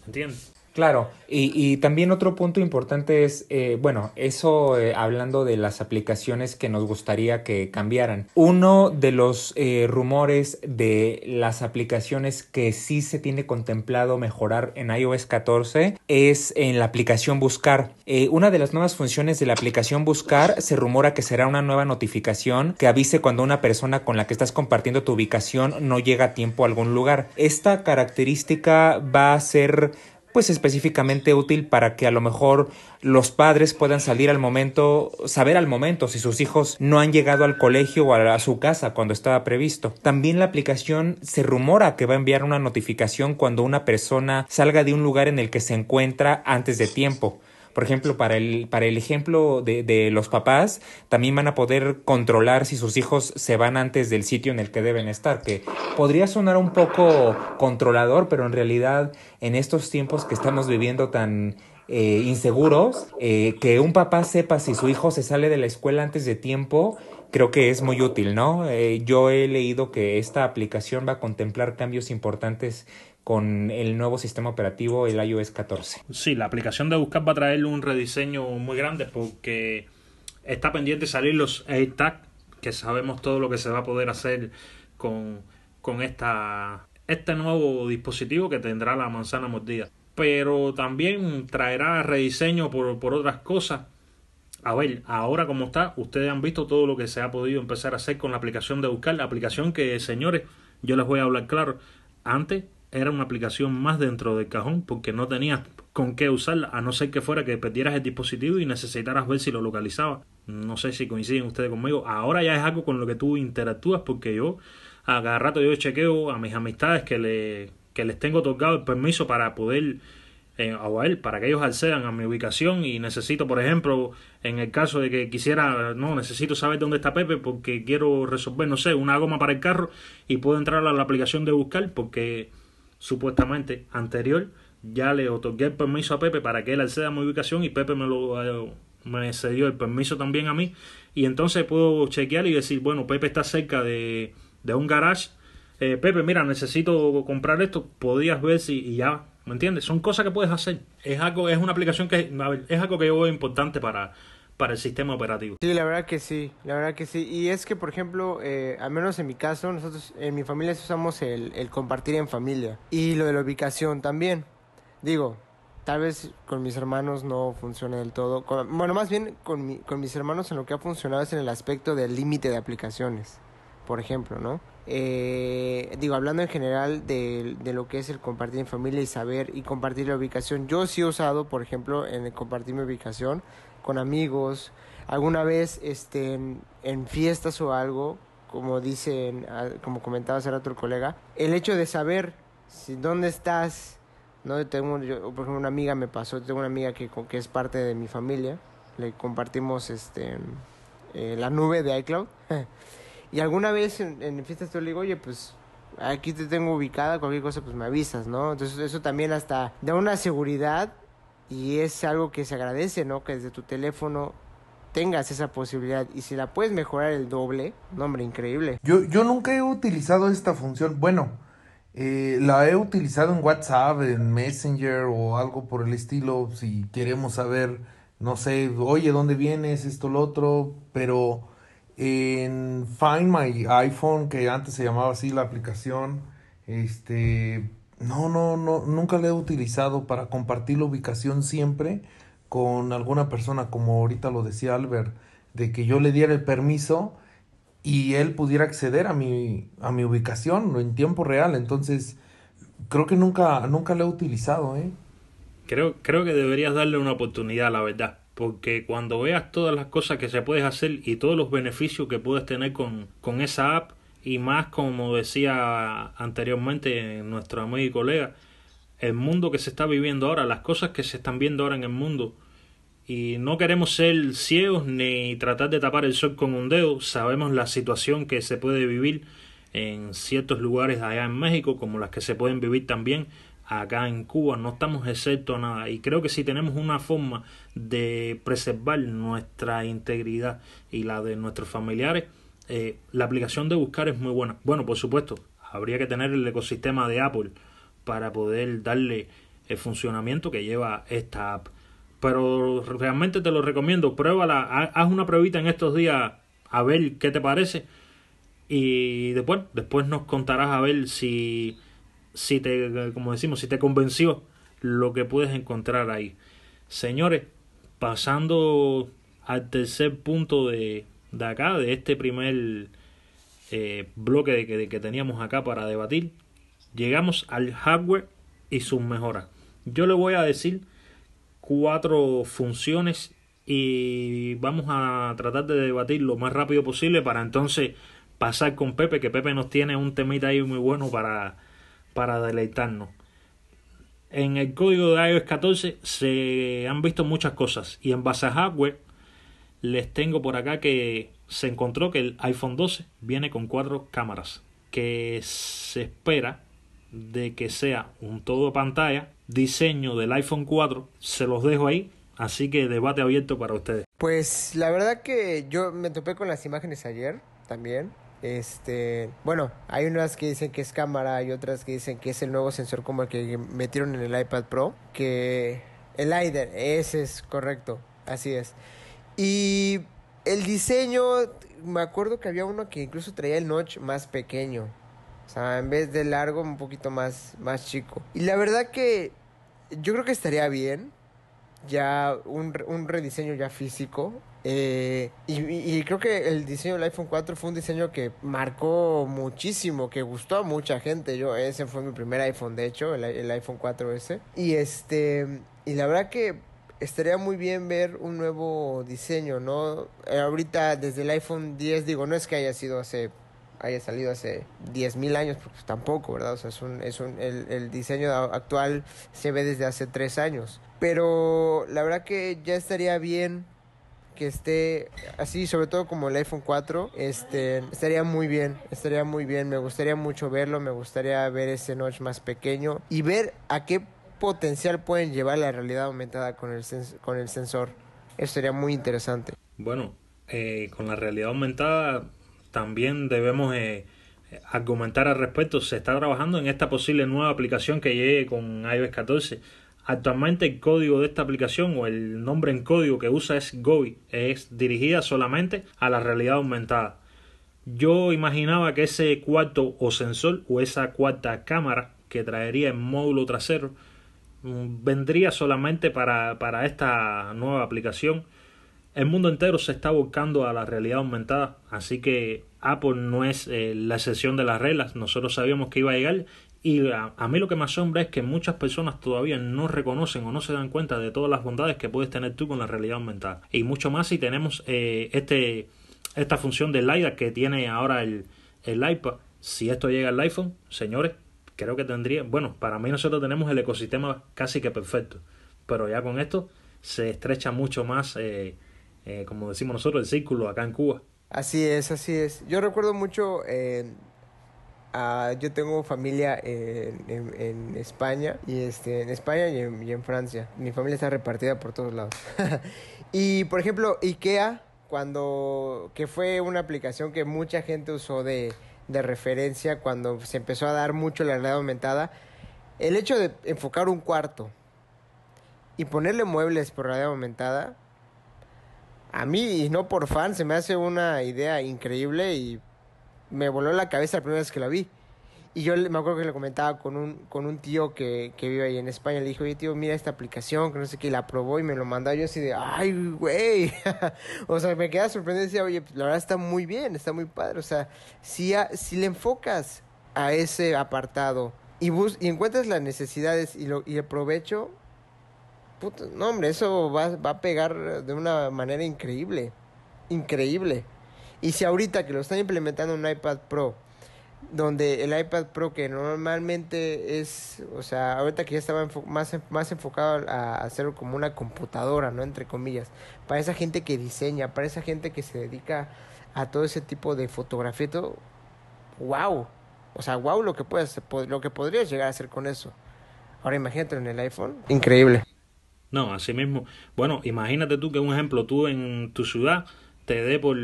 ¿Entiendes? Claro, y, también otro punto importante es, eh, bueno, eso eh, hablando de las aplicaciones que nos gustaría que cambiaran. Uno de los eh, rumores de las aplicaciones que sí se tiene contemplado mejorar en iOS 14 es en la aplicación Buscar. una de las nuevas funciones de la aplicación Buscar se rumora que será una nueva notificación que avise cuando una persona con la que estás compartiendo tu ubicación no llega a tiempo a algún lugar. Esta característica va a ser pues específicamente útil para que a lo mejor los padres puedan salir al momento, saber al momento si sus hijos no han llegado al colegio o a su casa cuando estaba previsto. También la aplicación se rumora que va a enviar una notificación cuando una persona salga de un lugar en el que se encuentra antes de tiempo. Por ejemplo, para el, para el ejemplo de, de, los papás, también van a poder controlar si sus hijos se van antes del sitio en el que deben estar, que podría sonar un poco controlador, pero en realidad en estos tiempos que estamos viviendo tan eh, inseguros, eh, que un papá sepa si su hijo se sale de la escuela antes de tiempo, creo que es muy útil, ¿no? Eh, yo he leído que esta aplicación va a contemplar cambios importantes con el nuevo sistema operativo, el iOS 14. Sí, la aplicación de Buscar va a traerle un rediseño muy grande porque está pendiente de salir los AirTag, que sabemos todo lo que se va a poder hacer con, con esta, este nuevo dispositivo que tendrá la manzana mordida. Pero también traerá rediseño por, por otras cosas. A ver, ahora como está, ustedes han visto todo lo que se ha podido empezar a hacer con la aplicación de buscar. La aplicación que, señores, yo les voy a hablar claro. Antes era una aplicación más dentro del cajón porque no tenías con qué usarla, a no ser que fuera que perdieras el dispositivo y necesitaras ver si lo localizaba. No sé si coinciden ustedes conmigo. Ahora ya es algo con lo que tú interactúas porque yo a cada rato yo chequeo a mis amistades que, le, que les tengo tocado el permiso para poder o a él para que ellos accedan a mi ubicación y necesito por ejemplo en el caso de que quisiera no necesito saber dónde está Pepe porque quiero resolver no sé una goma para el carro y puedo entrar a la aplicación de buscar porque supuestamente anterior, ya le otorgué el permiso a Pepe para que él acceda a mi ubicación y Pepe me lo eh, me cedió el permiso también a mí y entonces puedo chequear y decir, bueno, Pepe está cerca de, de un garage. Eh, Pepe, mira, necesito comprar esto. Podías ver si y ya ¿Me entiendes? Son cosas que puedes hacer. Es algo, es una aplicación que es algo que yo veo importante para, para el sistema operativo. Sí, la verdad que sí, la verdad que sí. Y es que, por ejemplo, eh, al menos en mi caso, nosotros en mi familia usamos el, el compartir en familia y lo de la ubicación también. Digo, tal vez con mis hermanos no funcione del todo. bueno, más bien con, mi, con mis hermanos en lo que ha funcionado es en el aspecto del límite de aplicaciones, por ejemplo, ¿no? Eh, digo, hablando en general de, de, lo que es el compartir en familia y saber y compartir la ubicación, yo sí he usado, por ejemplo, en el compartir mi ubicación con amigos, alguna vez este, en, fiestas o algo, como dicen, como comentaba hace rato el colega, el hecho de saber si dónde estás, no tengo yo, por ejemplo una amiga me pasó, tengo una amiga que, que es parte de mi familia, le compartimos este eh, la nube de iCloud Y alguna vez en, fiestas te le digo, oye, pues aquí te tengo ubicada, cualquier cosa pues me avisas, ¿no? Entonces eso también hasta da una seguridad y es algo que se agradece, ¿no? Que desde tu teléfono tengas esa posibilidad y si la puedes mejorar el doble, no hombre, increíble. Yo, yo nunca he utilizado esta función, bueno, eh, la he utilizado en WhatsApp, en Messenger o algo por el estilo, si queremos saber, no sé, oye, ¿dónde vienes? Esto, lo otro, pero en Find My iPhone, que antes se llamaba así la aplicación, este, no, no, no, nunca la he utilizado para compartir la ubicación siempre con alguna persona, como ahorita lo decía Albert, de que yo le diera el permiso y él pudiera acceder a mi, a mi ubicación en tiempo real. Entonces, creo que nunca, nunca la he utilizado, ¿eh? Creo, creo que deberías darle una oportunidad, la verdad porque cuando veas todas las cosas que se puedes hacer y todos los beneficios que puedes tener con, con esa app y más como decía anteriormente nuestro amigo y colega, el mundo que se está viviendo ahora, las cosas que se están viendo ahora en el mundo y no queremos ser ciegos ni tratar de tapar el sol con un dedo, sabemos la situación que se puede vivir en ciertos lugares allá en México como las que se pueden vivir también acá en Cuba, no estamos excepto a nada y creo que si tenemos una forma de preservar nuestra integridad y la de nuestros familiares, eh, la aplicación de buscar es muy buena. Bueno, por supuesto, habría que tener el ecosistema de Apple para poder darle el funcionamiento que lleva esta app. Pero realmente te lo recomiendo, pruébala, haz una pruebita en estos días a ver qué te parece y después, después nos contarás a ver si si te, como decimos, si te convenció lo que puedes encontrar ahí. Señores, pasando al tercer punto de, de acá, de este primer eh, bloque de que, que teníamos acá para debatir, llegamos al hardware y sus mejoras. Yo le voy a decir cuatro funciones y vamos a tratar de debatir lo más rápido posible para entonces pasar con Pepe, que Pepe nos tiene un temita ahí muy bueno para, para deleitarnos. En el código de iOS 14 se han visto muchas cosas y en base a hardware les tengo por acá que se encontró que el iPhone 12 viene con cuatro cámaras que se espera de que sea un todo pantalla diseño del iPhone 4 se los dejo ahí así que debate abierto para ustedes pues la verdad que yo me topé con las imágenes ayer también este, bueno, hay unas que dicen que es cámara y otras que dicen que es el nuevo sensor como el que metieron en el iPad Pro, que el LiDAR, ese es correcto, así es. Y el diseño, me acuerdo que había uno que incluso traía el notch más pequeño. O sea, en vez de largo, un poquito más, más chico. Y la verdad que yo creo que estaría bien ya un, un rediseño ya físico. Eh, y, creo que el diseño del iPhone 4 fue un diseño que marcó muchísimo, que gustó a mucha gente. Yo, ese fue mi primer iPhone, de hecho, el, el iPhone 4S. Y este, y la verdad que estaría muy bien ver un nuevo diseño, ¿no? Eh, ahorita desde el iPhone 10, digo, no es que haya sido hace haya salido hace 10.000 años, pues tampoco, ¿verdad? O sea, es un, es un, el, el diseño actual se ve desde hace 3 años. Pero la verdad que ya estaría bien que esté así, sobre todo como el iPhone 4, este, estaría muy bien, estaría muy bien, me gustaría mucho verlo, me gustaría ver ese notch más pequeño y ver a qué potencial pueden llevar la realidad aumentada con el, con el sensor. Eso sería muy interesante. Bueno, eh, con la realidad aumentada también debemos eh, argumentar al respecto. Se está trabajando en esta posible nueva aplicación que llegue con iOS 14. Actualmente el código de esta aplicación o el nombre en código que usa es GOI, es dirigida solamente a la realidad aumentada. Yo imaginaba que ese cuarto o sensor o esa cuarta cámara que traería el módulo trasero vendría solamente para, para esta nueva aplicación. El mundo entero se está buscando a la realidad aumentada, así que Apple no es eh, la excepción de las reglas. Nosotros sabíamos que iba a llegar y a, mí lo que me asombra es que muchas personas todavía no reconocen o no se dan cuenta de todas las bondades que puedes tener tú con la realidad aumentada. Y mucho más si tenemos eh, este esta función del LiDAR que tiene ahora el, el iPad. Si esto llega al iPhone, señores, creo que tendría, bueno, para mí nosotros tenemos el ecosistema casi que perfecto, pero ya con esto se estrecha mucho más, eh, eh, como decimos nosotros, el círculo acá en Cuba. Así es, así es. Yo recuerdo mucho, eh, yo tengo familia en, en, España, y este, en España y en, y en Francia. Mi familia está repartida por todos lados. y por ejemplo, IKEA cuando que fue una aplicación que mucha gente usó de, de referencia cuando se empezó a dar mucho la realidad aumentada, el hecho de enfocar un cuarto y ponerle muebles por realidad aumentada, a mí, y no por fan, se me hace una idea increíble y me voló la cabeza la primera vez que la vi. Y yo me acuerdo que le comentaba con un, con un tío que, que vive ahí en España. Le dijo, oye, tío, mira esta aplicación, que no sé qué, y la probó y me lo mandó. Yo así de, ay, güey. o sea, me quedaba sorprendido y decía, oye, la verdad está muy bien, está muy padre. O sea, si, si le enfocas a ese apartado y, bus y encuentras las necesidades y, lo, y el provecho, puto, no, hombre, eso va, va a pegar de una manera increíble. Increíble. Y si ahorita que lo están implementando en un iPad Pro, donde el iPad Pro que normalmente es, o sea, ahorita que ya estaba más, más enfocado a hacerlo como una computadora, ¿no? Entre comillas, para esa gente que diseña, para esa gente que se dedica a todo ese tipo de fotografía, todo, wow, o sea, wow lo que puedes, lo que podrías llegar a hacer con eso. Ahora imagínate en el iPhone, increíble. No, así mismo. Bueno, imagínate tú que un ejemplo, tú en tu ciudad te dé por,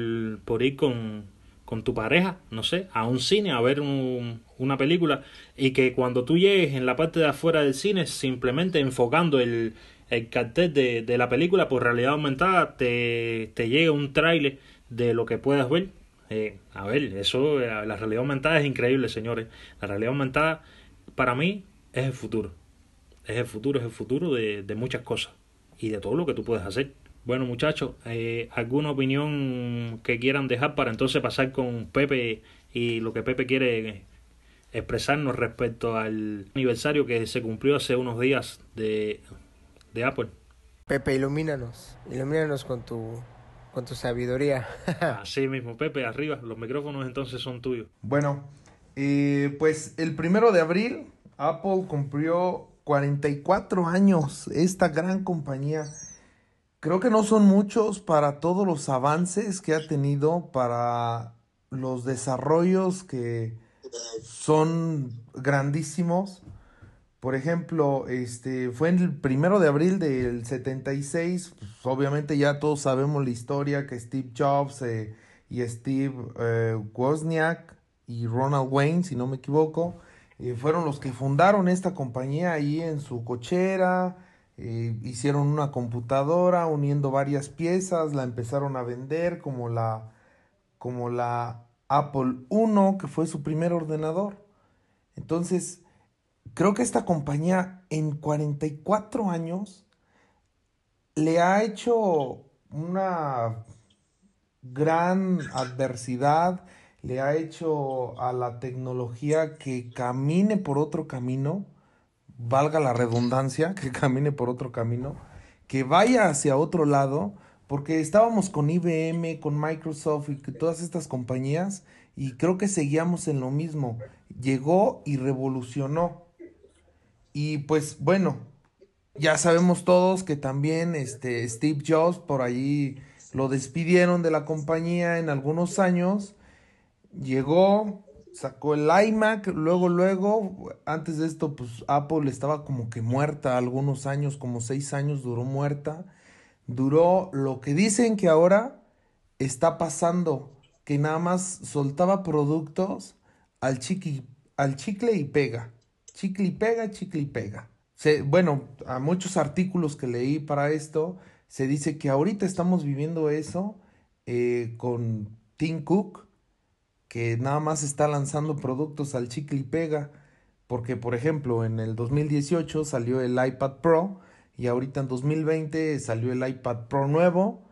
por ir con con tu pareja, no sé, a un cine a ver una película y que cuando tú llegues en la parte de afuera del cine, simplemente enfocando el, el cartel de, de, la película por realidad aumentada, te, te llega un trailer de lo que puedas ver. Eh, a ver, eso, eh, la realidad aumentada es increíble, señores. La realidad aumentada, para mí, es el futuro. Es el futuro, es el futuro de, de muchas cosas y de todo lo que tú puedes hacer. Bueno, muchachos, eh, ¿alguna opinión que quieran dejar para entonces pasar con Pepe y lo que Pepe quiere expresarnos respecto al aniversario que se cumplió hace unos días de, de Apple? Pepe, ilumínanos, ilumínanos con tu, con tu sabiduría. Así mismo, Pepe, arriba, los micrófonos entonces son tuyos. Bueno, eh, pues el primero de abril Apple cumplió 44 años, esta gran compañía Creo que no son muchos para todos los avances que ha tenido, para los desarrollos que son grandísimos. Por ejemplo, este fue el primero de abril del 76. Pues, obviamente ya todos sabemos la historia que Steve Jobs eh, y Steve eh, Wozniak y Ronald Wayne, si no me equivoco, eh, fueron los que fundaron esta compañía ahí en su cochera eh, hicieron una computadora uniendo varias piezas, la empezaron a vender como la, como la Apple I, que fue su primer ordenador. Entonces, creo que esta compañía en 44 años le ha hecho una gran adversidad, le ha hecho a la tecnología que camine por otro camino valga la redundancia, que camine por otro camino, que vaya hacia otro lado, porque estábamos con IBM, con Microsoft y todas estas compañías y creo que seguíamos en lo mismo. Llegó y revolucionó. Y pues bueno, ya sabemos todos que también este Steve Jobs por allí lo despidieron de la compañía en algunos años. Llegó, sacó el iMac, luego, luego, antes de esto, pues Apple estaba como que muerta algunos años, como seis años duró muerta. Duró lo que dicen que ahora está pasando, que nada más soltaba productos al, chiqui, al chicle y pega. Chicle y pega, chicle y pega. bueno, a muchos artículos que leí para esto, se dice que ahorita estamos viviendo eso eh, con Tim Cook, que nada más está lanzando productos al chicle y pega. Porque, por ejemplo, en el 2018 salió el iPad Pro y ahorita en 2020 salió el iPad Pro nuevo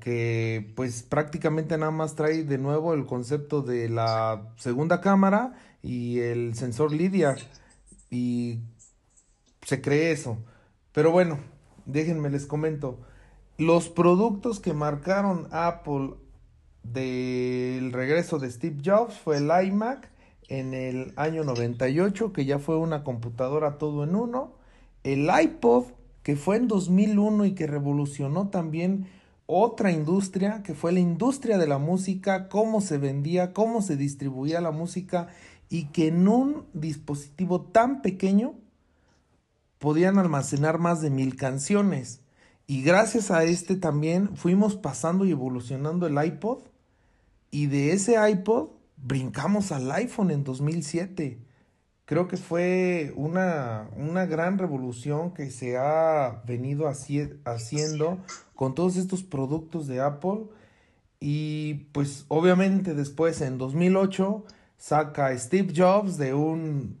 que pues prácticamente nada más trae de nuevo el concepto de la segunda cámara y el sensor Lydia y se cree eso. Pero bueno, déjenme les comento. Los productos que marcaron Apple del regreso de Steve Jobs fue el iMac en el año 98, que ya fue una computadora todo en uno, el iPod, que fue en 2001 y que revolucionó también otra industria que fue la industria de la música, cómo se vendía, cómo se distribuía la música y que en un dispositivo tan pequeño podían almacenar más de mil canciones. Y gracias a este también fuimos pasando y evolucionando el iPod y de ese iPod brincamos al iPhone en 2007. Creo que fue una, una gran revolución que se ha venido haciendo con todos estos productos de Apple. Y pues obviamente después en 2008 saca Steve Jobs de un,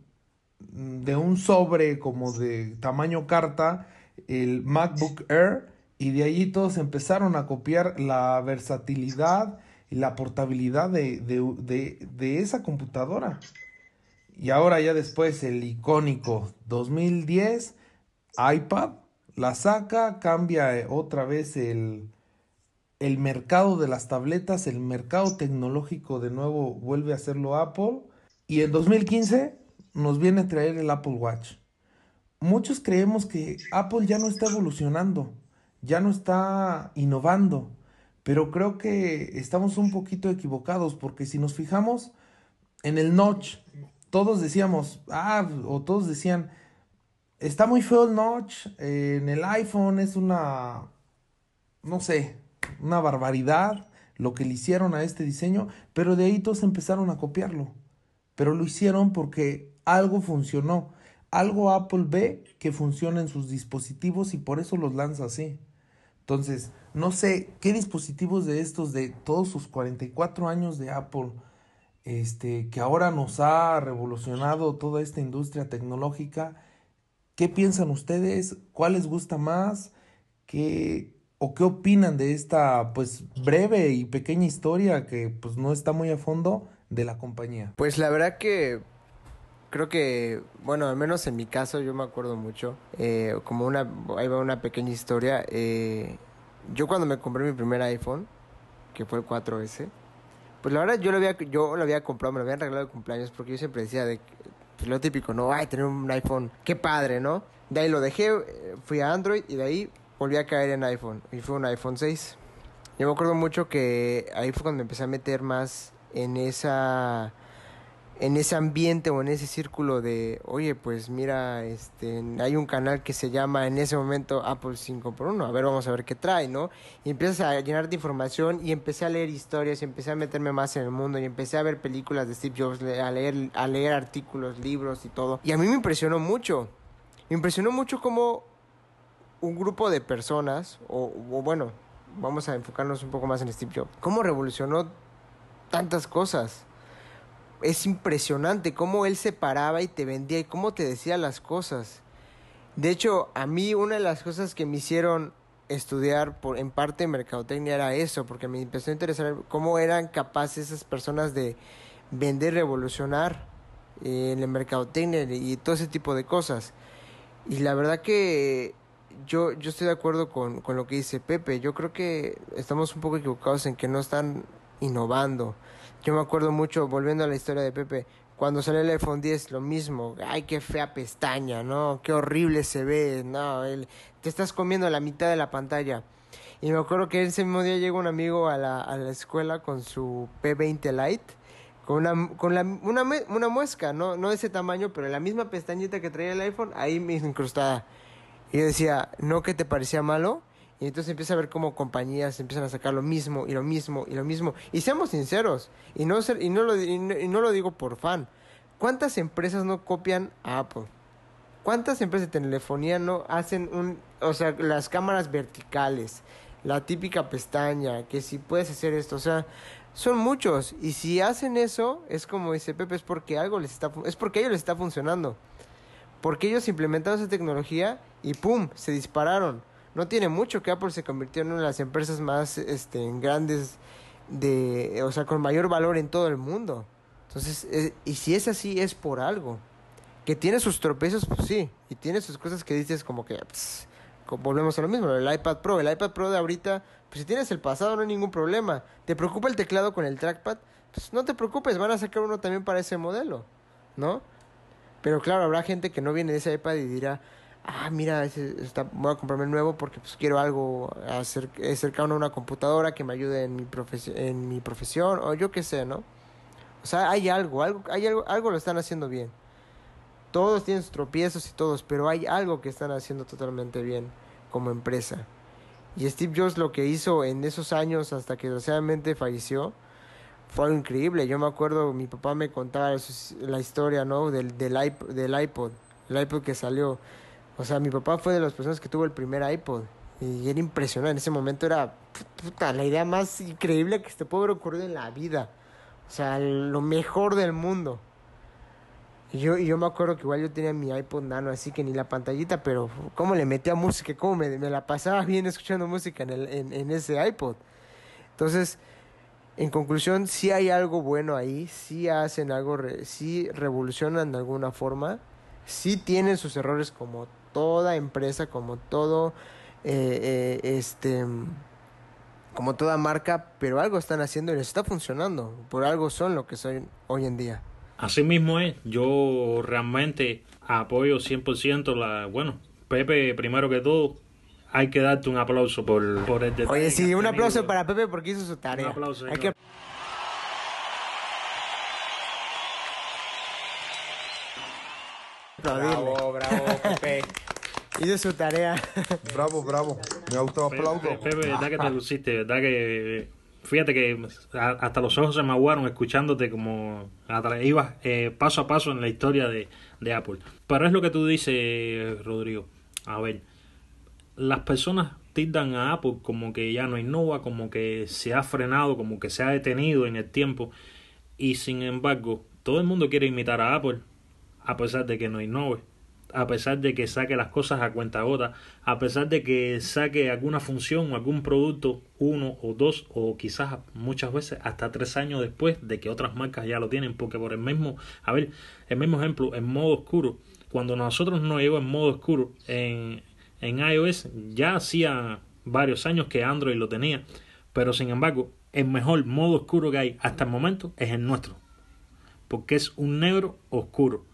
de un sobre como de tamaño carta el MacBook Air y de allí todos empezaron a copiar la versatilidad la portabilidad de, de, de esa computadora. Y ahora ya después el icónico 2010 iPad la saca, cambia eh, otra vez el, el mercado de las tabletas, el mercado tecnológico de nuevo vuelve a hacerlo Apple y en 2015 nos viene a traer el Apple Watch. Muchos creemos que Apple ya no está evolucionando, ya no está innovando, pero creo que estamos un poquito equivocados porque si nos fijamos en el notch, todos decíamos, ah, o todos decían, Está muy feo el notch. en el iPhone es una, no sé, una barbaridad lo que le hicieron a este diseño, pero de ahí todos empezaron a copiarlo. Pero lo hicieron porque algo funcionó. Algo Apple ve que funciona en sus dispositivos y por eso los lanza así. Entonces, no sé qué dispositivos de estos, de todos sus 44 años de Apple, este, que ahora nos ha revolucionado toda esta industria tecnológica, ¿Qué piensan ustedes? ¿Cuál les gusta más? ¿Qué o qué opinan de esta pues breve y pequeña historia que pues no está muy a fondo de la compañía? Pues la verdad que creo que, bueno, al menos en mi caso yo me acuerdo mucho, eh, como una, ahí va una pequeña historia, eh, yo cuando me compré mi primer iPhone, que fue el 4S, pues la verdad yo lo había, yo lo había comprado, me lo habían regalado de cumpleaños porque yo siempre decía de pues lo típico, ¿no? Ay, tener un iPhone, qué padre, ¿no? De ahí lo dejé, eh, fui a Android y de ahí volví a caer en iPhone. Y fue un iPhone 6. Yo me acuerdo mucho que ahí fue cuando empecé a meter más en esa en ese ambiente o en ese círculo de, oye, pues mira, este, hay un canal que se llama en ese momento Apple 5x1, a ver, vamos a ver qué trae, ¿no? Y empiezas a llenar de información y empecé a leer historias y empecé a meterme más en el mundo y empecé a ver películas de Steve Jobs, a leer, a leer artículos, libros y todo. Y a mí me impresionó mucho, me impresionó mucho como un grupo de personas, o, o bueno, vamos a enfocarnos un poco más en Steve Jobs, cómo revolucionó tantas cosas es impresionante cómo él se paraba y te vendía y cómo te decía las cosas. De hecho, a mí una de las cosas que me hicieron estudiar por, en parte mercadotecnia era eso, porque me empezó a interesar cómo eran capaces esas personas de vender, revolucionar eh, en el mercadotecnia y todo ese tipo de cosas. Y la verdad que yo, yo estoy de acuerdo con, con lo que dice Pepe. Yo creo que estamos un poco equivocados en que no están innovando. Yo me acuerdo mucho, volviendo a la historia de Pepe, cuando salió el iPhone 10, lo mismo, ay, qué fea pestaña, ¿no? Qué horrible se ve, no, el, te estás comiendo la mitad de la pantalla. Y me acuerdo que ese mismo día llegó un amigo a la, a la escuela con su P20 Lite, con una, con la, una, una muesca, ¿no? no de ese tamaño, pero la misma pestañita que traía el iPhone, ahí incrustada. Y yo decía, ¿no que te parecía malo? Y entonces empieza a ver cómo compañías empiezan a sacar lo mismo y lo mismo y lo mismo. Y seamos sinceros, y no, ser, y no, lo, y no, lo digo por fan. ¿Cuántas empresas no copian a Apple? ¿Cuántas empresas de telefonía no hacen un, o sea, las cámaras verticales, la típica pestaña, que si puedes hacer esto, o sea, son muchos y si hacen eso es como dice Pepe es porque algo les está es porque a ellos les está funcionando. Porque ellos implementaron esa tecnología y pum, se dispararon no tiene mucho que Apple se convirtió en una de las empresas más este, grandes de, o sea, con mayor valor en todo el mundo. Entonces, eh, y si es así, es por algo. Que tiene sus tropezos, pues sí, y tiene sus cosas que dices como que, volvemos a lo mismo, el iPad Pro, el iPad Pro de ahorita, pues si tienes el pasado no hay ningún problema. ¿Te preocupa el teclado con el trackpad? Pues no te preocupes, van a sacar uno también para ese modelo, ¿no? Pero claro, habrá gente que no viene de ese iPad y dirá, ah, mira, está, voy a comprarme el nuevo porque pues quiero algo cercano a una computadora que me ayude en mi, en mi profesión o yo qué sé, ¿no? O sea, hay algo, algo, hay algo, algo lo están haciendo bien. Todos tienen sus tropiezos y todos, pero hay algo que están haciendo totalmente bien como empresa. Y Steve Jobs lo que hizo en esos años hasta que desgraciadamente falleció fue algo increíble. Yo me acuerdo, mi papá me contaba la historia, ¿no? Del, del, del iPod, el iPod que salió o sea, mi papá fue de las personas que tuvo el primer iPod. Y era impresionante. En ese momento era puta, la idea más increíble que se puede haber ocurrido en la vida. O sea, lo mejor del mundo. Y yo, y yo me acuerdo que igual yo tenía mi iPod Nano, así que ni la pantallita, pero cómo le metía música, cómo me, me la pasaba bien escuchando música en, el, en, en ese iPod. Entonces, en conclusión, sí hay algo bueno ahí, sí hacen algo, sí revolucionan de alguna forma, sí tienen sus errores como toda empresa, como todo, eh, eh, este, como toda marca, pero algo están haciendo y les está funcionando. Por algo son lo que son hoy en día. Así mismo es, yo realmente apoyo 100% la, bueno, Pepe, primero que todo, hay que darte un aplauso por, por el detalle. Oye, sí, un aplauso para Pepe porque hizo su tarea. Un aplauso. Hay que... Bravo, bravo, Pepe. Hizo su tarea. Bravo, bravo. Me autoaplaudo. Pepe, verdad que te luciste, verdad que. Fíjate que hasta los ojos se me aguaron escuchándote como ibas eh, paso a paso en la historia de, de Apple. Pero es lo que tú dices, Rodrigo. A ver, las personas tildan a Apple como que ya no innova, como que se ha frenado, como que se ha detenido en el tiempo. Y sin embargo, todo el mundo quiere imitar a Apple, a pesar de que no innove a pesar de que saque las cosas a cuenta gota, a pesar de que saque alguna función o algún producto uno o dos o quizás muchas veces hasta tres años después de que otras marcas ya lo tienen, porque por el mismo, a ver, el mismo ejemplo, en modo oscuro, cuando nosotros no llegó en modo oscuro en, en iOS, ya hacía varios años que Android lo tenía, pero sin embargo, el mejor modo oscuro que hay hasta el momento es el nuestro, porque es un negro oscuro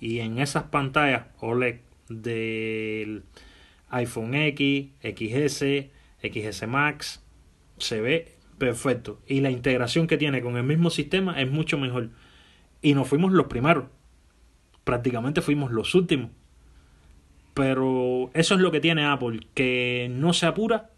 y en esas pantallas OLED del iPhone X, XS, XS Max se ve perfecto. Y la integración que tiene con el mismo sistema es mucho mejor. Y no fuimos los primeros. Prácticamente fuimos los últimos. Pero eso es lo que tiene Apple que no se apura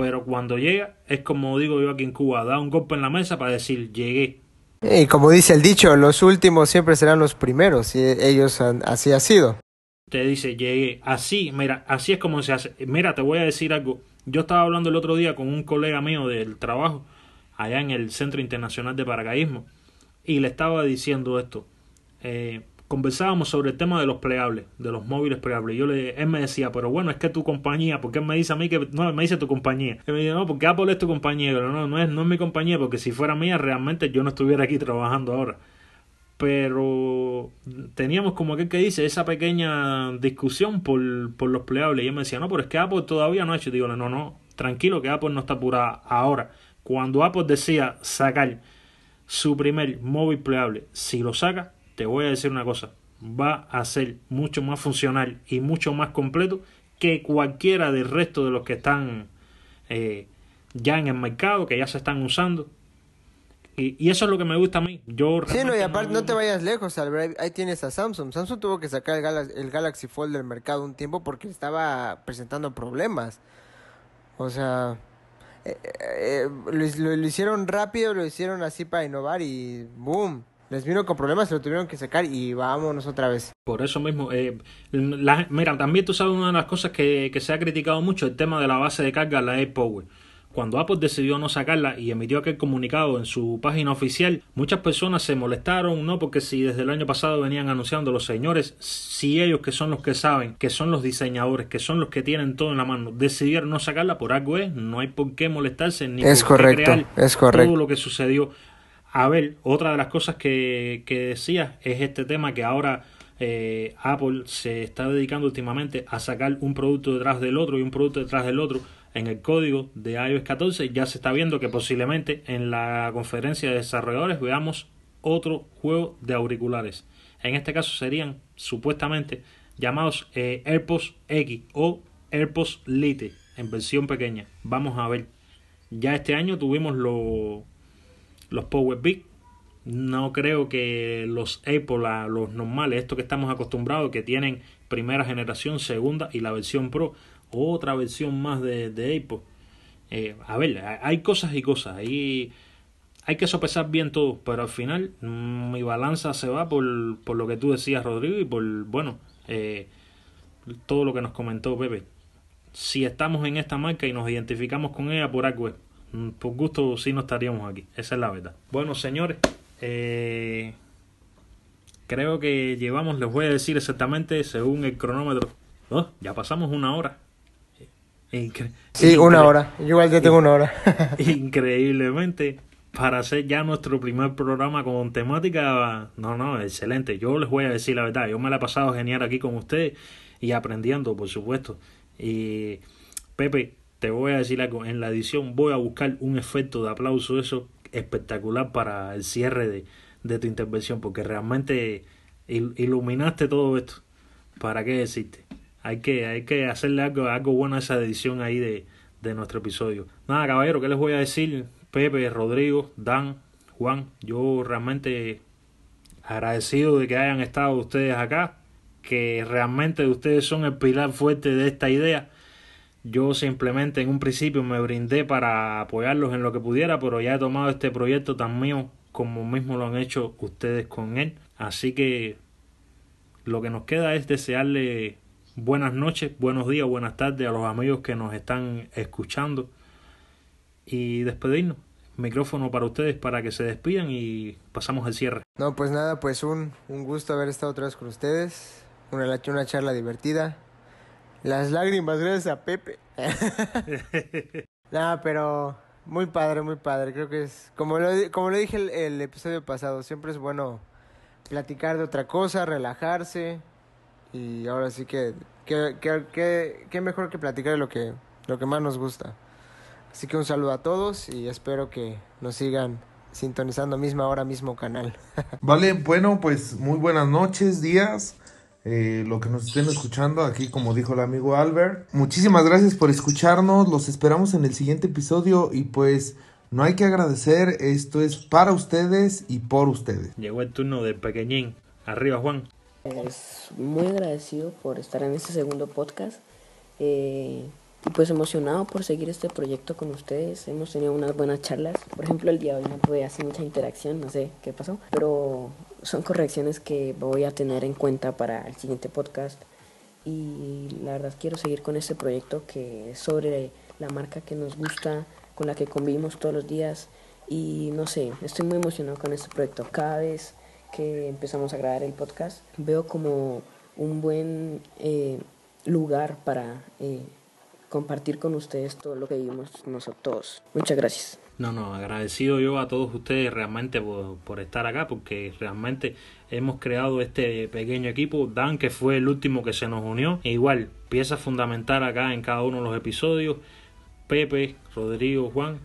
pero cuando llega es como digo yo aquí en Cuba da un golpe en la mesa para decir llegué y como dice el dicho, los últimos siempre serán los primeros, y ellos así ha sido. Te dice, llegué, así, mira, así es como se hace. Mira, te voy a decir algo. Yo estaba hablando el otro día con un colega mío del trabajo, allá en el Centro Internacional de Paracaidismo, y le estaba diciendo esto. Eh, conversábamos sobre el tema de los plegables, de los móviles plegables. Yo le, él me decía, pero bueno, es que tu compañía, porque él me dice a mí que, no, me dice tu compañía. Él me dice, no, porque Apple es tu compañía. No, no es, no es mi compañía, porque si fuera mía, realmente yo no estuviera aquí trabajando ahora. Pero teníamos como que dice esa pequeña discusión por, por los plegables. Y él me decía, no, pero es que Apple todavía no ha hecho. Digo, no, no, tranquilo que Apple no está apurada ahora. Cuando Apple decía sacar su primer móvil plegable, si lo saca, te voy a decir una cosa, va a ser mucho más funcional y mucho más completo que cualquiera del resto de los que están eh, ya en el mercado, que ya se están usando. Y, eso es lo que me gusta a mí. Yo sí, no, y aparte no, te vayas lejos, ahí tienes a Samsung. Samsung tuvo que sacar el, el Galaxy Fold del mercado un tiempo porque estaba presentando problemas. O sea, eh, eh, lo, lo, hicieron rápido, lo hicieron así para innovar y boom. Les vino con problemas, se lo tuvieron que sacar y vámonos otra vez. Por eso mismo, eh, la, mira, también tú sabes una de las cosas que, que se ha criticado mucho, el tema de la base de carga, la AirPower. Cuando Apple decidió no sacarla y emitió aquel comunicado en su página oficial, muchas personas se molestaron, ¿no? Porque si desde el año pasado venían anunciando los señores, si ellos que son los que saben, que son los diseñadores, que son los que tienen todo en la mano, decidieron no sacarla por algo es, no hay por qué molestarse ni es por correcto, crear es correcto. todo lo que sucedió. A ver, otra de las cosas que, que decía es este tema que ahora eh, Apple se está dedicando últimamente a sacar un producto detrás del otro y un producto detrás del otro en el código de iOS 14 ya se está viendo que posiblemente en la conferencia de desarrolladores veamos otro juego de auriculares. En este caso serían supuestamente llamados eh, AirPods X o AirPods Lite en versión pequeña. Vamos a ver. Ya este año tuvimos los los Power Big. No creo que los Apple, los normales, estos que estamos acostumbrados, que tienen primera generación, segunda y la versión Pro, otra versión más de, de Apple. Eh, a ver, hay cosas y cosas. Ahí hay que sopesar bien todo, pero al final mm, mi balanza se va por, por, lo que tú decías, Rodrigo, y por, bueno, eh, todo lo que nos comentó Pepe. Si estamos en esta marca y nos identificamos con ella por algo, por gusto sí no estaríamos aquí. Esa es la verdad. Bueno, señores, eh, creo que llevamos, les voy a decir exactamente, según el cronómetro, oh, ya pasamos una hora. Incre sí, una hora. igual ya tengo una hora. increíblemente, para hacer ya nuestro primer programa con temática, no, no, excelente. Yo les voy a decir la verdad, yo me la he pasado genial aquí con ustedes y aprendiendo, por supuesto. Y Pepe, te voy a decir algo, en la edición voy a buscar un efecto de aplauso, eso espectacular para el cierre de, de tu intervención, porque realmente iluminaste todo esto. ¿Para qué decirte? hay que, hay que hacerle algo, algo bueno a esa edición ahí de, de nuestro episodio. Nada, caballero, ¿qué les voy a decir? Pepe, Rodrigo, Dan, Juan, yo realmente agradecido de que hayan estado ustedes acá, que realmente ustedes son el pilar fuerte de esta idea. Yo simplemente en un principio me brindé para apoyarlos en lo que pudiera, pero ya he tomado este proyecto tan mío como mismo lo han hecho ustedes con él. Así que lo que nos queda es desearle buenas noches, buenos días, buenas tardes a los amigos que nos están escuchando y despedirnos. Micrófono para ustedes para que se despidan y pasamos al cierre. No, pues nada, pues un, un gusto haber estado otra vez con ustedes. Una, una charla divertida. Las lágrimas gracias a Pepe. nada, pero muy padre, muy padre. Creo que es, como lo, como lo dije el, el episodio pasado, siempre es bueno platicar de otra cosa, relajarse, y ahora sí que, que, que, que, mejor que platicar de lo que, lo que más nos gusta. Así que un saludo a todos y espero que nos sigan sintonizando misma hora, mismo canal. vale, bueno, pues muy buenas noches, días. Eh, lo que nos estén escuchando aquí, como dijo el amigo Albert. Muchísimas gracias por escucharnos. Los esperamos en el siguiente episodio y pues no hay que agradecer. Esto es para ustedes y por ustedes. Llegó el turno de pequeñín. Arriba, Juan. Es muy agradecido por estar en este segundo podcast eh, y pues emocionado por seguir este proyecto con ustedes. Hemos tenido unas buenas charlas. Por ejemplo, el día de hoy no tuve así mucha interacción, no sé qué pasó, pero son correcciones que voy a tener en cuenta para el siguiente podcast. Y la verdad quiero seguir con este proyecto que es sobre la marca que nos gusta, con la que convivimos todos los días. Y no sé, estoy muy emocionado con este proyecto. Cada vez que empezamos a grabar el podcast, veo como un buen eh, lugar para eh, compartir con ustedes todo lo que vivimos nosotros. Muchas gracias. No, no, agradecido yo a todos ustedes realmente por, estar acá, porque realmente hemos creado este pequeño equipo. Dan, que fue el último que se nos unió, e igual, pieza fundamental acá en cada uno de los episodios. Pepe, Rodrigo, Juan,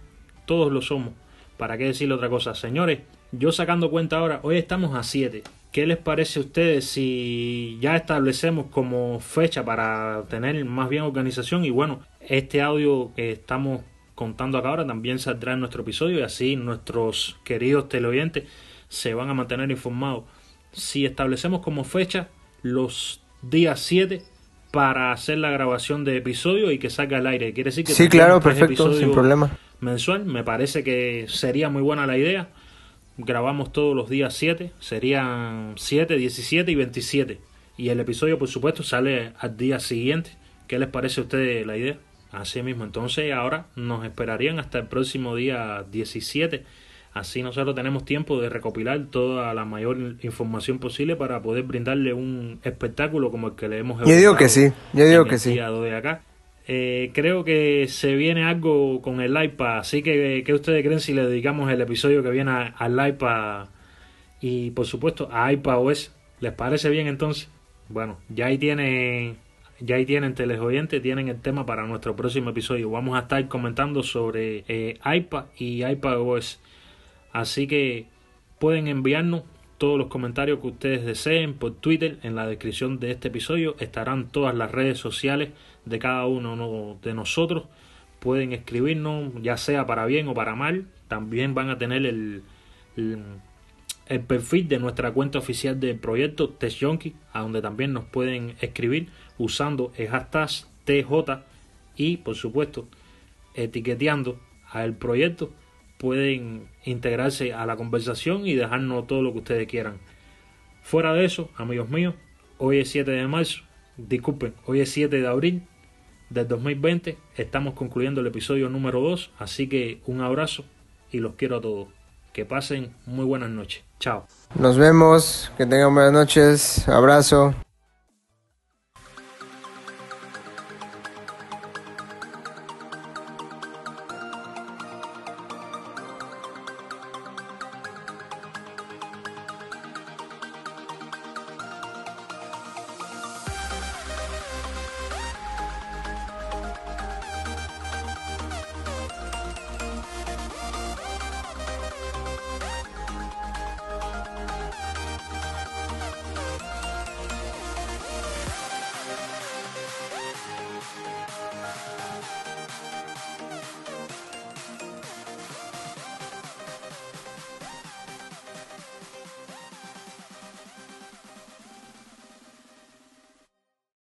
todos lo somos. ¿Para qué decirle otra cosa? Señores, yo sacando cuenta ahora, hoy estamos a 7. ¿Qué les parece a ustedes si ya establecemos como fecha para tener más bien organización? Y bueno, este audio que estamos contando acá ahora también saldrá en nuestro episodio y así nuestros queridos teleoyentes se van a mantener informados. Si establecemos como fecha los días 7 para hacer la grabación de episodio y que salga al aire. Quiere decir que sí, claro, perfecto, sin problema. Mensual, me parece que sería muy buena la idea. Grabamos todos los días 7, serían 7, 17 y 27. Y el episodio, por supuesto, sale al día siguiente. ¿Qué les parece a ustedes la idea? Así mismo, entonces ahora nos esperarían hasta el próximo día 17 Así nosotros tenemos tiempo de recopilar toda la mayor información posible para poder brindarle un espectáculo como el que le hemos Yo digo que sí, yo digo que sí. De acá. Eh, creo que se viene algo con el iPad, así que ¿qué ustedes creen si le dedicamos el episodio que viene al iPad y por supuesto a iPadOS? ¿Les parece bien entonces? Bueno, ya ahí tienen, ya ahí tienen teleoyentes, tienen el tema para nuestro próximo episodio. Vamos a estar comentando sobre eh, iPad y iPadOS. Así que pueden enviarnos todos los comentarios que ustedes deseen por Twitter. En la descripción de este episodio estarán todas las redes sociales de cada uno de nosotros. Pueden escribirnos, ya sea para bien o para mal. También van a tener el, perfil de nuestra cuenta oficial del proyecto Test a donde también nos pueden escribir usando el hashtag TJ y, por supuesto, etiqueteando al proyecto pueden integrarse a la conversación y dejarnos todo lo que ustedes quieran. Fuera de eso, amigos míos, hoy es 7 de marzo, disculpen, hoy es 7 de abril del 2020, estamos concluyendo el episodio número 2, así que un abrazo y los quiero a todos. Que pasen muy buenas noches. Chao. Nos vemos, que tengan buenas noches, abrazo.